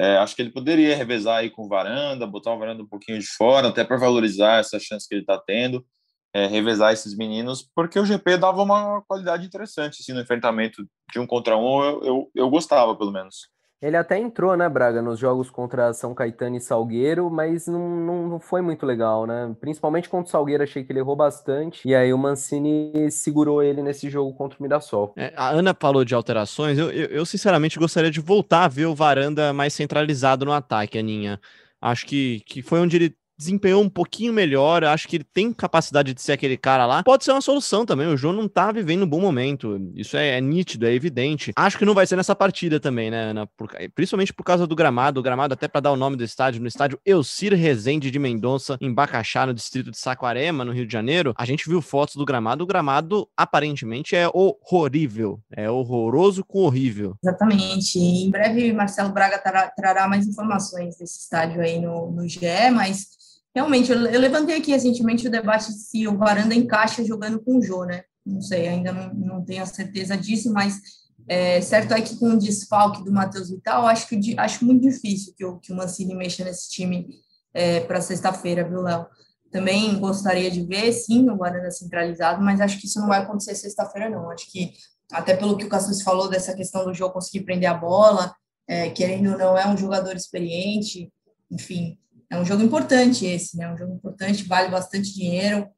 É, acho que ele poderia revezar aí com Varanda, botar o Varanda um pouquinho de fora, até para valorizar essa chance que ele está tendo, é, revezar esses meninos, porque o GP dava uma qualidade interessante assim, no enfrentamento de um contra um, eu, eu, eu gostava, pelo menos. Ele até entrou, né, Braga, nos jogos contra São Caetano e Salgueiro, mas não, não foi muito legal, né? Principalmente contra o Salgueiro, achei que ele errou bastante. E aí o Mancini segurou ele nesse jogo contra o Mirassol. É, a Ana falou de alterações. Eu, eu, eu, sinceramente, gostaria de voltar a ver o Varanda mais centralizado no ataque, Aninha. Acho que, que foi onde ele desempenhou um pouquinho melhor. Acho que ele tem capacidade de ser aquele cara lá. Pode ser uma solução também. O João não tá vivendo um bom momento. Isso é, é nítido, é evidente. Acho que não vai ser nessa partida também, né, Ana? Por, principalmente por causa do gramado. O gramado, até para dar o nome do estádio, no estádio Elcir Rezende de Mendonça, em Bacaxá, no distrito de Saquarema, no Rio de Janeiro. A gente viu fotos do gramado. O gramado aparentemente é horrível. É horroroso com horrível. Exatamente. Em breve, Marcelo Braga trará, mais informações desse estádio aí no, no GE, mas Realmente, eu, levantei aqui recentemente o debate se o Varanda encaixa jogando com o Jô, né? Não sei, ainda não, não tenho a certeza disso, mas é, certo é que com o desfalque do Matheus Vital, acho que acho muito difícil que o, que o Mancini mexa nesse time é, para sexta-feira, viu, Léo? Também gostaria de ver, sim, o Varanda centralizado, mas acho que isso não vai acontecer sexta-feira, não. Acho que, até pelo que o Cassus falou dessa questão do jogo conseguir prender a bola, é, querendo ou não, é um jogador experiente, enfim, é um jogo importante esse, né? Um jogo importante, vale bastante dinheiro,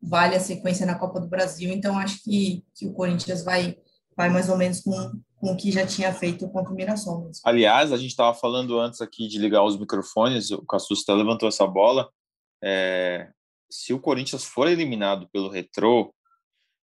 vale a sequência na Copa do Brasil. Então, acho que, que o Corinthians vai, vai mais ou menos com, com o que já tinha feito contra o Mirassol. Mesmo. Aliás, a gente estava falando antes aqui de ligar os microfones, o Cassusta levantou essa bola. É, se o Corinthians for eliminado pelo Retrô,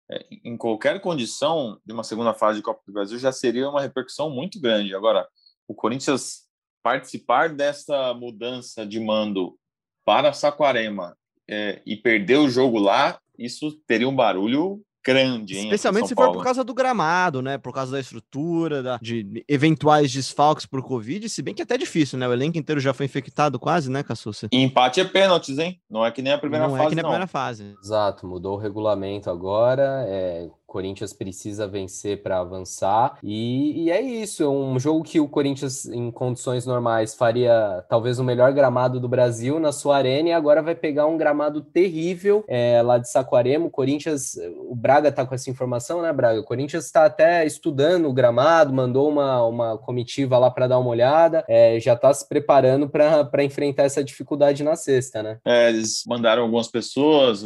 é, em qualquer condição de uma segunda fase de Copa do Brasil, já seria uma repercussão muito grande. Agora, o Corinthians participar dessa mudança de mando para Saquarema é, e perder o jogo lá, isso teria um barulho grande, hein? Especialmente se for por causa do gramado, né? Por causa da estrutura, da, de eventuais desfalques por Covid, se bem que é até difícil, né? O elenco inteiro já foi infectado quase, né, Cassucci? empate é pênaltis, hein? Não é que nem a primeira não fase, é que nem a não. primeira fase. Exato, mudou o regulamento agora, é, Corinthians precisa vencer para avançar. E, e, é isso, é um jogo que o Corinthians, em condições normais, faria talvez o melhor gramado do Brasil na sua arena e agora vai pegar um gramado terrível é, lá de Saquarema. O Corinthians, o Braga tá com essa informação, né, Braga? O Corinthians está até estudando o gramado, mandou uma, uma comitiva lá para dar uma olhada, é, já está se preparando para enfrentar essa dificuldade na sexta, né? É, eles mandaram algumas pessoas,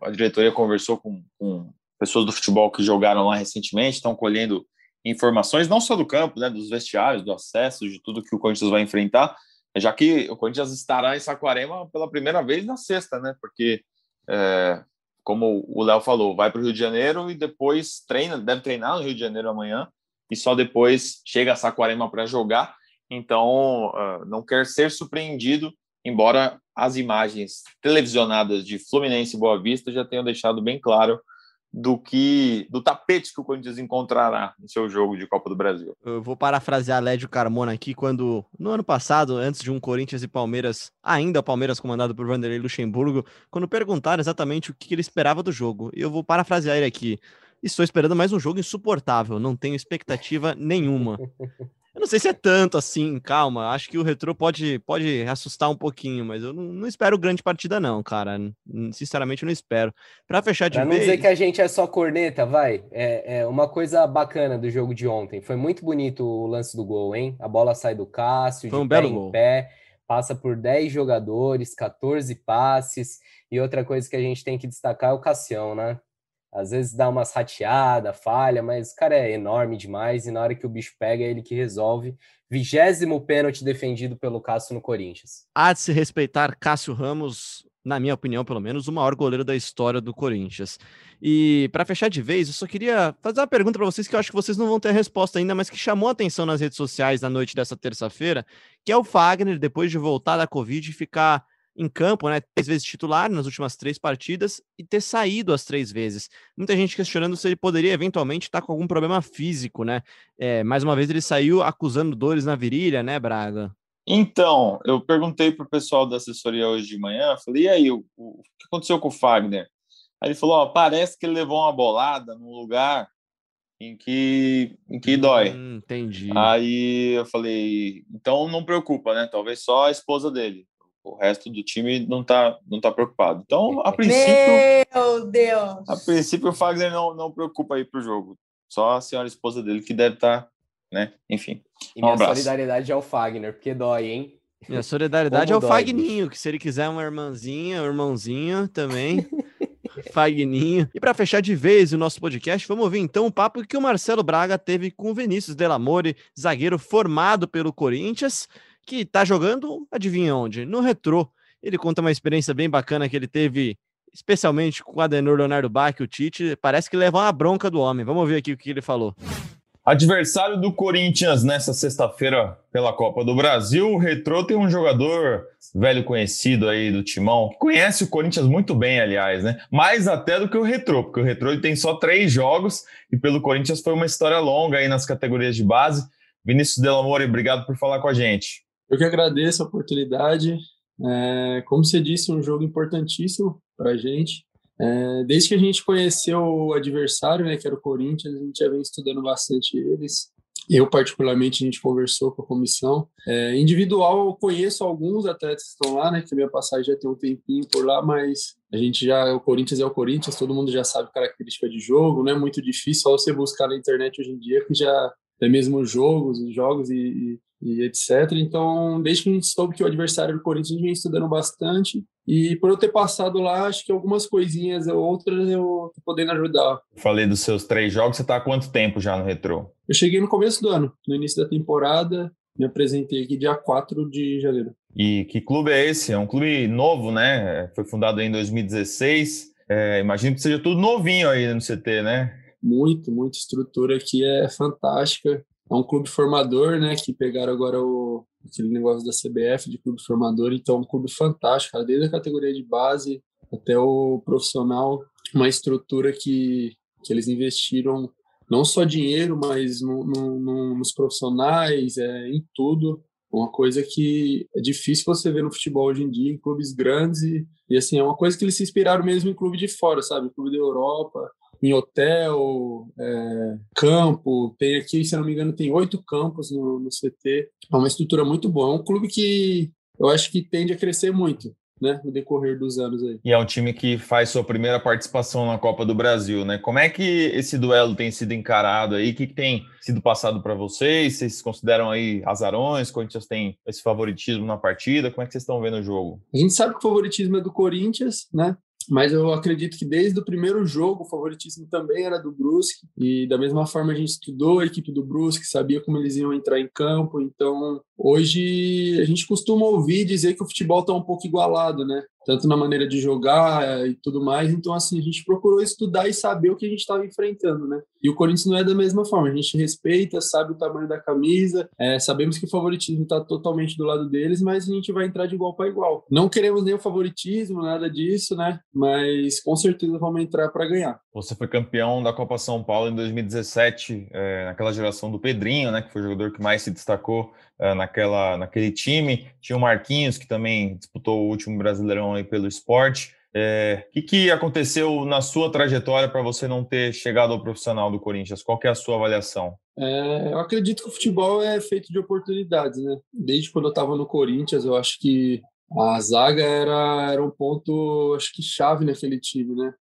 a diretoria conversou com, com pessoas do futebol que jogaram lá recentemente, estão colhendo informações não só do campo, né, dos vestiários, do acesso, de tudo que o Corinthians vai enfrentar, já que o Corinthians estará em Saquarema pela primeira vez na sexta, né? Porque, é, como o Léo falou, vai para o Rio de Janeiro e depois treina, deve treinar no Rio de Janeiro amanhã e só depois chega a Saquarema para jogar. Então, uh, não quer ser surpreendido, embora as imagens televisionadas de Fluminense e Boa Vista já tenham deixado bem claro do que do tapete que o Corinthians encontrará no seu jogo de Copa do Brasil. Eu vou parafrasear Lédio Carmona aqui quando no ano passado, antes de um Corinthians e Palmeiras, ainda o Palmeiras comandado por Vanderlei Luxemburgo, quando perguntaram exatamente o que ele esperava do jogo. Eu vou parafrasear ele aqui. Estou esperando mais um jogo insuportável, não tenho expectativa nenhuma. Eu não sei se é tanto assim, calma. Acho que o retrô pode, pode assustar um pouquinho, mas eu não, não espero grande partida, não, cara. Sinceramente, não espero. Para fechar de pra vez. não dizer que a gente é só corneta, vai. É, é, uma coisa bacana do jogo de ontem. Foi muito bonito o lance do gol, hein? A bola sai do Cássio, Foi um de belo pé gol. em pé, passa por 10 jogadores, 14 passes. E outra coisa que a gente tem que destacar é o Cassião, né? Às vezes dá umas rateadas, falha, mas o cara é enorme demais e na hora que o bicho pega é ele que resolve. Vigésimo pênalti defendido pelo Cássio no Corinthians. Há de se respeitar Cássio Ramos, na minha opinião, pelo menos, o maior goleiro da história do Corinthians. E para fechar de vez, eu só queria fazer uma pergunta para vocês que eu acho que vocês não vão ter resposta ainda, mas que chamou a atenção nas redes sociais na noite dessa terça-feira, que é o Fagner, depois de voltar da Covid, ficar em campo, né? Três vezes titular nas últimas três partidas e ter saído as três vezes. Muita gente questionando se ele poderia eventualmente estar com algum problema físico, né? É, mais uma vez ele saiu acusando dores na virilha, né, Braga? Então, eu perguntei para o pessoal da assessoria hoje de manhã, falei, e aí, o, o que aconteceu com o Fagner? Aí ele falou, ó, parece que ele levou uma bolada num lugar em que, em que dói. Hum, entendi. Aí eu falei, então não preocupa, né? Talvez só a esposa dele o resto do time não está não tá preocupado. Então, a princípio. Meu Deus! A princípio, o Fagner não, não preocupa aí para o jogo. Só a senhora esposa dele que deve estar, tá, né? Enfim. E um minha abraço. solidariedade ao Fagner, porque dói, hein? Minha solidariedade Como ao dói, Fagninho, que se ele quiser uma irmãzinha, um irmãozinho também. Fagninho. E para fechar de vez o nosso podcast, vamos ouvir então o papo que o Marcelo Braga teve com o Vinícius Delamore, zagueiro formado pelo Corinthians que tá jogando, adivinha onde? No Retrô. Ele conta uma experiência bem bacana que ele teve, especialmente com o Adenor Leonardo Bach, o Tite. Parece que leva uma bronca do homem. Vamos ver aqui o que ele falou. Adversário do Corinthians nessa sexta-feira pela Copa do Brasil, o Retrô tem um jogador velho conhecido aí do Timão, que conhece o Corinthians muito bem, aliás, né? Mais até do que o Retrô, porque o Retrô tem só três jogos e pelo Corinthians foi uma história longa aí nas categorias de base. Vinícius Delamore, obrigado por falar com a gente. Eu que agradeço a oportunidade. É, como você disse, um jogo importantíssimo para a gente. É, desde que a gente conheceu o adversário, né, que era o Corinthians, a gente já vem estudando bastante eles. Eu, particularmente, a gente conversou com a comissão. É, individual, eu conheço alguns atletas que estão lá, né, que a minha passagem já tem um tempinho por lá, mas a gente já, o Corinthians é o Corinthians, todo mundo já sabe característica de jogo, não é muito difícil, só você buscar na internet hoje em dia, que já é mesmo jogos, jogos e, e etc. Então, desde que a gente soube que o adversário do Corinthians, vem estudando bastante. E por eu ter passado lá, acho que algumas coisinhas ou outras eu tô podendo ajudar. Falei dos seus três jogos, você está há quanto tempo já no Retro? Eu cheguei no começo do ano, no início da temporada, me apresentei aqui dia 4 de janeiro. E que clube é esse? É um clube novo, né? Foi fundado em 2016. É, imagino que seja tudo novinho aí no CT, né? Muito, muita estrutura aqui é fantástica é um clube formador, né? Que pegaram agora o, aquele negócio da CBF de clube formador, então é um clube fantástico, cara, desde a categoria de base até o profissional, uma estrutura que, que eles investiram não só dinheiro, mas no, no, no, nos profissionais, é, em tudo. Uma coisa que é difícil você ver no futebol hoje em dia, em clubes grandes, e, e assim, é uma coisa que eles se inspiraram mesmo em clube de fora, sabe? Clube da Europa, em hotel, é, campo. Tem aqui, se não me engano, tem oito campos no, no CT. É uma estrutura muito boa. É um clube que eu acho que tende a crescer muito né, no decorrer dos anos aí. E é um time que faz sua primeira participação na Copa do Brasil, né? Como é que esse duelo tem sido encarado aí? O que, que tem sido passado para vocês? Vocês consideram aí azarões? Corinthians tem esse favoritismo na partida? Como é que vocês estão vendo o jogo? A gente sabe que o favoritismo é do Corinthians, né? Mas eu acredito que desde o primeiro jogo o favoritismo também era do Brusque. E da mesma forma a gente estudou a equipe do Brusque, sabia como eles iam entrar em campo, então hoje a gente costuma ouvir dizer que o futebol está um pouco igualado, né? tanto na maneira de jogar eh, e tudo mais. Então, assim, a gente procurou estudar e saber o que a gente estava enfrentando, né? E o Corinthians não é da mesma forma. A gente respeita, sabe o tamanho da camisa, é, sabemos que o favoritismo está totalmente do lado deles, mas a gente vai entrar de igual para igual. Não queremos o favoritismo, nada disso, né? Mas com certeza vamos entrar para ganhar. Você foi campeão da Copa São Paulo em 2017, é, naquela geração do Pedrinho, né? Que foi o jogador que mais se destacou naquela, naquele time. Tinha o Marquinhos, que também disputou o último Brasileirão aí pelo esporte. O é, que, que aconteceu na sua trajetória para você não ter chegado ao profissional do Corinthians? Qual é a sua avaliação? É, eu acredito que o futebol é feito de oportunidades, né? Desde quando eu estava no Corinthians, eu acho que a zaga era, era um ponto, acho que chave naquele time, né?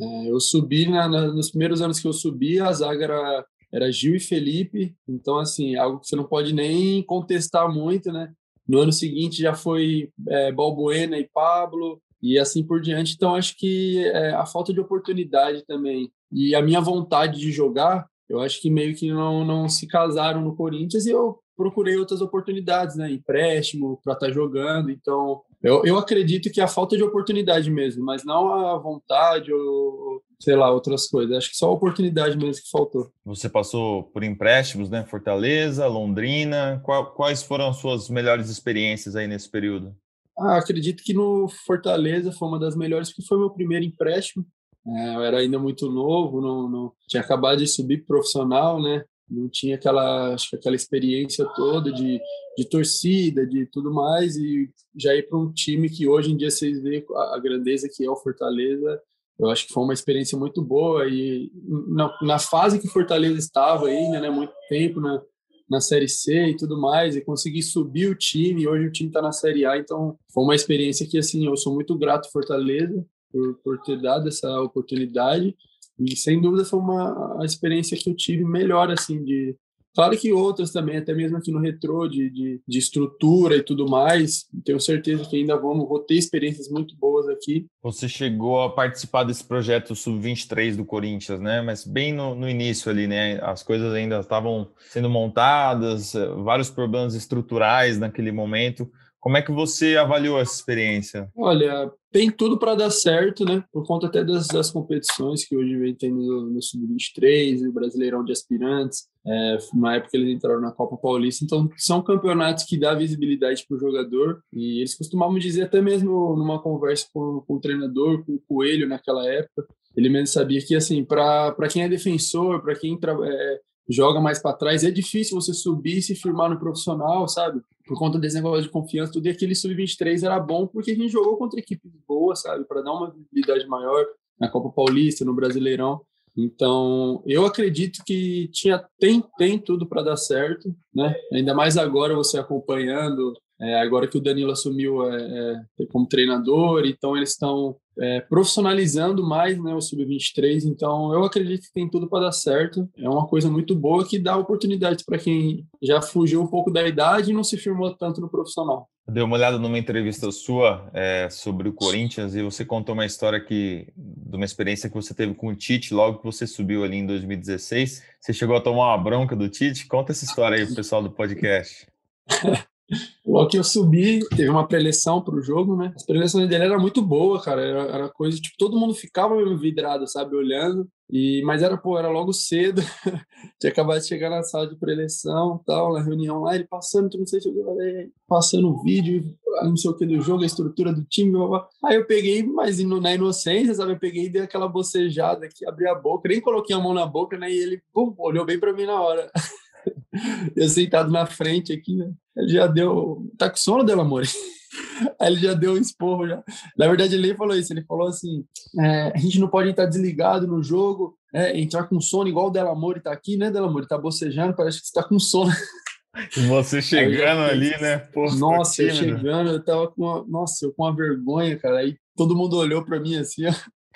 É, eu subi, na, na, nos primeiros anos que eu subi, a zaga era era Gil e Felipe, então assim, algo que você não pode nem contestar muito, né? No ano seguinte já foi é, Balbuena e Pablo, e assim por diante. Então acho que é, a falta de oportunidade também e a minha vontade de jogar, eu acho que meio que não, não se casaram no Corinthians e eu procurei outras oportunidades, né? Empréstimo para estar tá jogando. Então eu, eu acredito que a falta de oportunidade mesmo, mas não a vontade ou sei lá, outras coisas. Acho que só a oportunidade mesmo que faltou. Você passou por empréstimos, né? Fortaleza, Londrina. quais foram as suas melhores experiências aí nesse período? Ah, acredito que no Fortaleza foi uma das melhores, porque foi meu primeiro empréstimo. É, eu era ainda muito novo, não, não tinha acabado de subir profissional, né? Não tinha aquela, acho que aquela experiência toda de, de torcida, de tudo mais, e já ir para um time que hoje em dia vocês veem a, a grandeza que é o Fortaleza, eu acho que foi uma experiência muito boa e na, na fase que Fortaleza estava ainda, né, muito tempo na, na Série C e tudo mais, e conseguir subir o time, hoje o time está na Série A, então foi uma experiência que, assim, eu sou muito grato Fortaleza por, por ter dado essa oportunidade, e sem dúvida foi uma a experiência que eu tive melhor, assim, de, Claro que outras também, até mesmo aqui no retrô, de, de, de, estrutura e tudo mais, tenho certeza que ainda vamos vou ter experiências muito boas aqui. Você chegou a participar desse projeto Sub-23 do Corinthians, né? Mas bem no, no, início ali, né? As coisas ainda estavam sendo montadas, vários problemas estruturais naquele momento. Como é que você avaliou essa experiência? Olha, tem tudo para dar certo, né? Por conta até das, das competições que hoje vem tendo no, no Sub-23, o Brasileirão de Aspirantes. É, uma época eles entraram na Copa Paulista, então são campeonatos que dá visibilidade para o jogador. E eles costumavam dizer, até mesmo numa conversa com, com o treinador, com o Coelho naquela época, ele mesmo sabia que, assim, para quem é defensor, para quem é, joga mais para trás, é difícil você subir e se firmar no profissional, sabe? Por conta desse negócio de confiança, tudo e aquele sub-23 era bom porque a gente jogou contra equipes boas, sabe? Para dar uma visibilidade maior na Copa Paulista, no Brasileirão. Então, eu acredito que tinha tem tem tudo para dar certo, né? Ainda mais agora você acompanhando, é, agora que o Danilo assumiu é, é, como treinador, então eles estão é, profissionalizando mais né, o Sub-23, então eu acredito que tem tudo para dar certo. É uma coisa muito boa que dá oportunidades para quem já fugiu um pouco da idade e não se firmou tanto no profissional. Dei uma olhada numa entrevista sua é, sobre o Corinthians e você contou uma história que, de uma experiência que você teve com o Tite logo que você subiu ali em 2016. Você chegou a tomar uma bronca do Tite? Conta essa história aí pro pessoal do podcast. Logo que eu subi, teve uma preleção para o jogo, né? As preleções dele era muito boa, cara. Era, era, coisa, tipo, todo mundo ficava mesmo vidrado, sabe? Olhando. E, mas era, pô, era logo cedo. Tinha acabado de chegar na sala de preleção tal, na reunião lá, ele passando, não sei se eu passando o vídeo, não sei o que do jogo, a estrutura do time. Blá, blá. Aí eu peguei, mas na inocência, sabe? Eu peguei e dei aquela bocejada aqui, abri a boca, nem coloquei a mão na boca, né? E ele, pum, olhou bem para mim na hora. eu sentado na frente aqui, né? Ele já deu. Tá com sono, Delamore? Aí ele já deu um esporro já. Na verdade, ele falou isso. Ele falou assim: é, a gente não pode estar desligado no jogo, é, entrar com sono, igual o Delamore tá aqui, né, Delamore? Tá bocejando, parece que você tá com sono. Você chegando ali, né? Pô, nossa, eu chegando, eu tava com uma, nossa, eu com uma vergonha, cara. Aí todo mundo olhou para mim assim, ó.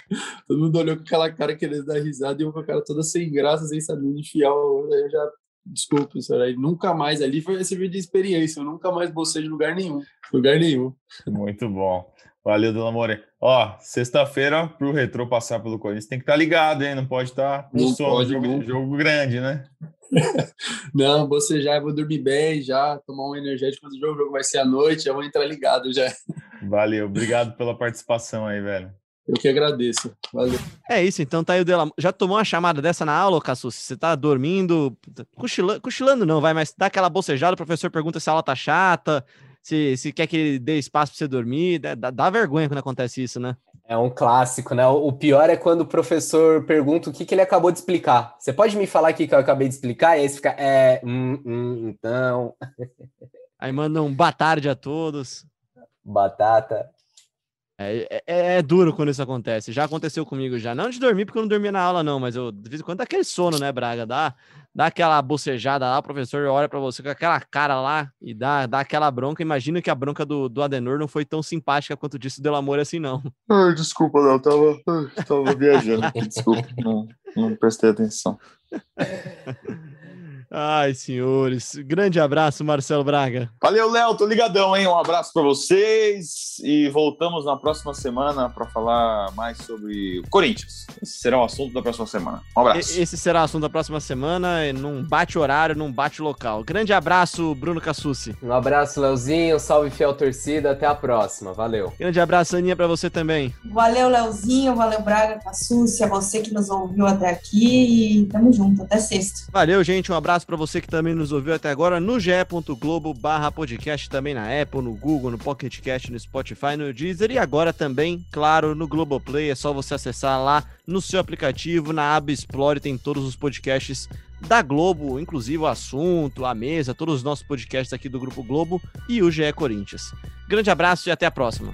Todo mundo olhou com aquela cara querendo dar risada e eu com a cara toda sem graça, sem saber onde enfiar. Eu já Desculpa, senhor. Aí nunca mais ali foi esse vídeo de experiência. Eu nunca mais bolsei de lugar nenhum. Lugar nenhum. Muito bom. Valeu, Dona More. Ó, sexta-feira, para o Retrô passar pelo Corinthians, tem que estar tá ligado, hein? Não pode estar tá no sono. Jogo, jogo grande, né? não, você já vou dormir bem, já tomar um energético do jogo, o jogo vai ser à noite, já vou entrar ligado já. Valeu, obrigado pela participação aí, velho. Eu que agradeço. Valeu. É isso, então tá aí o Dela. Já tomou uma chamada dessa na aula, Cassus? Você tá dormindo, cochilando, cochilando não, vai, mas dá aquela bocejada, o professor pergunta se a aula tá chata, se, se quer que ele dê espaço pra você dormir. Dá, dá vergonha quando acontece isso, né? É um clássico, né? O pior é quando o professor pergunta o que, que ele acabou de explicar. Você pode me falar o que, que eu acabei de explicar? E aí você fica, é, hum, hum, então. Aí manda um boa tarde a todos. Batata. É, é, é, duro quando isso acontece. Já aconteceu comigo já. Não de dormir, porque eu não dormia na aula, não, mas eu, de vez em quando dá aquele sono, né, Braga? Dá, dá aquela bocejada lá, o professor olha para você com aquela cara lá e dá, dá aquela bronca. Imagina que a bronca do, do Adenor não foi tão simpática quanto disse o Delamore assim, não. Ai, desculpa, não, eu tava, tava viajando. desculpa, não, não prestei atenção. Ai, senhores. Grande abraço, Marcelo Braga. Valeu, Léo. Tô ligadão, hein? Um abraço para vocês e voltamos na próxima semana para falar mais sobre o Corinthians. Esse será o assunto da próxima semana. Um abraço. Esse será o assunto da próxima semana. Não bate horário, não bate local. Grande abraço, Bruno Cassucci. Um abraço, Leozinho. Salve, fiel torcida. Até a próxima. Valeu. Grande abraço, Aninha, para você também. Valeu, Leozinho. Valeu, Braga, Cassucci. A você que nos ouviu até aqui. E tamo junto. Até sexta. Valeu, gente. Um abraço abraço para você que também nos ouviu até agora no ge.globo barra podcast, também na Apple, no Google, no Pocket Cast, no Spotify, no Deezer e agora também, claro, no Globoplay. É só você acessar lá no seu aplicativo, na aba Explore, tem todos os podcasts da Globo, inclusive o assunto, a mesa, todos os nossos podcasts aqui do Grupo Globo e o GE Corinthians. Grande abraço e até a próxima.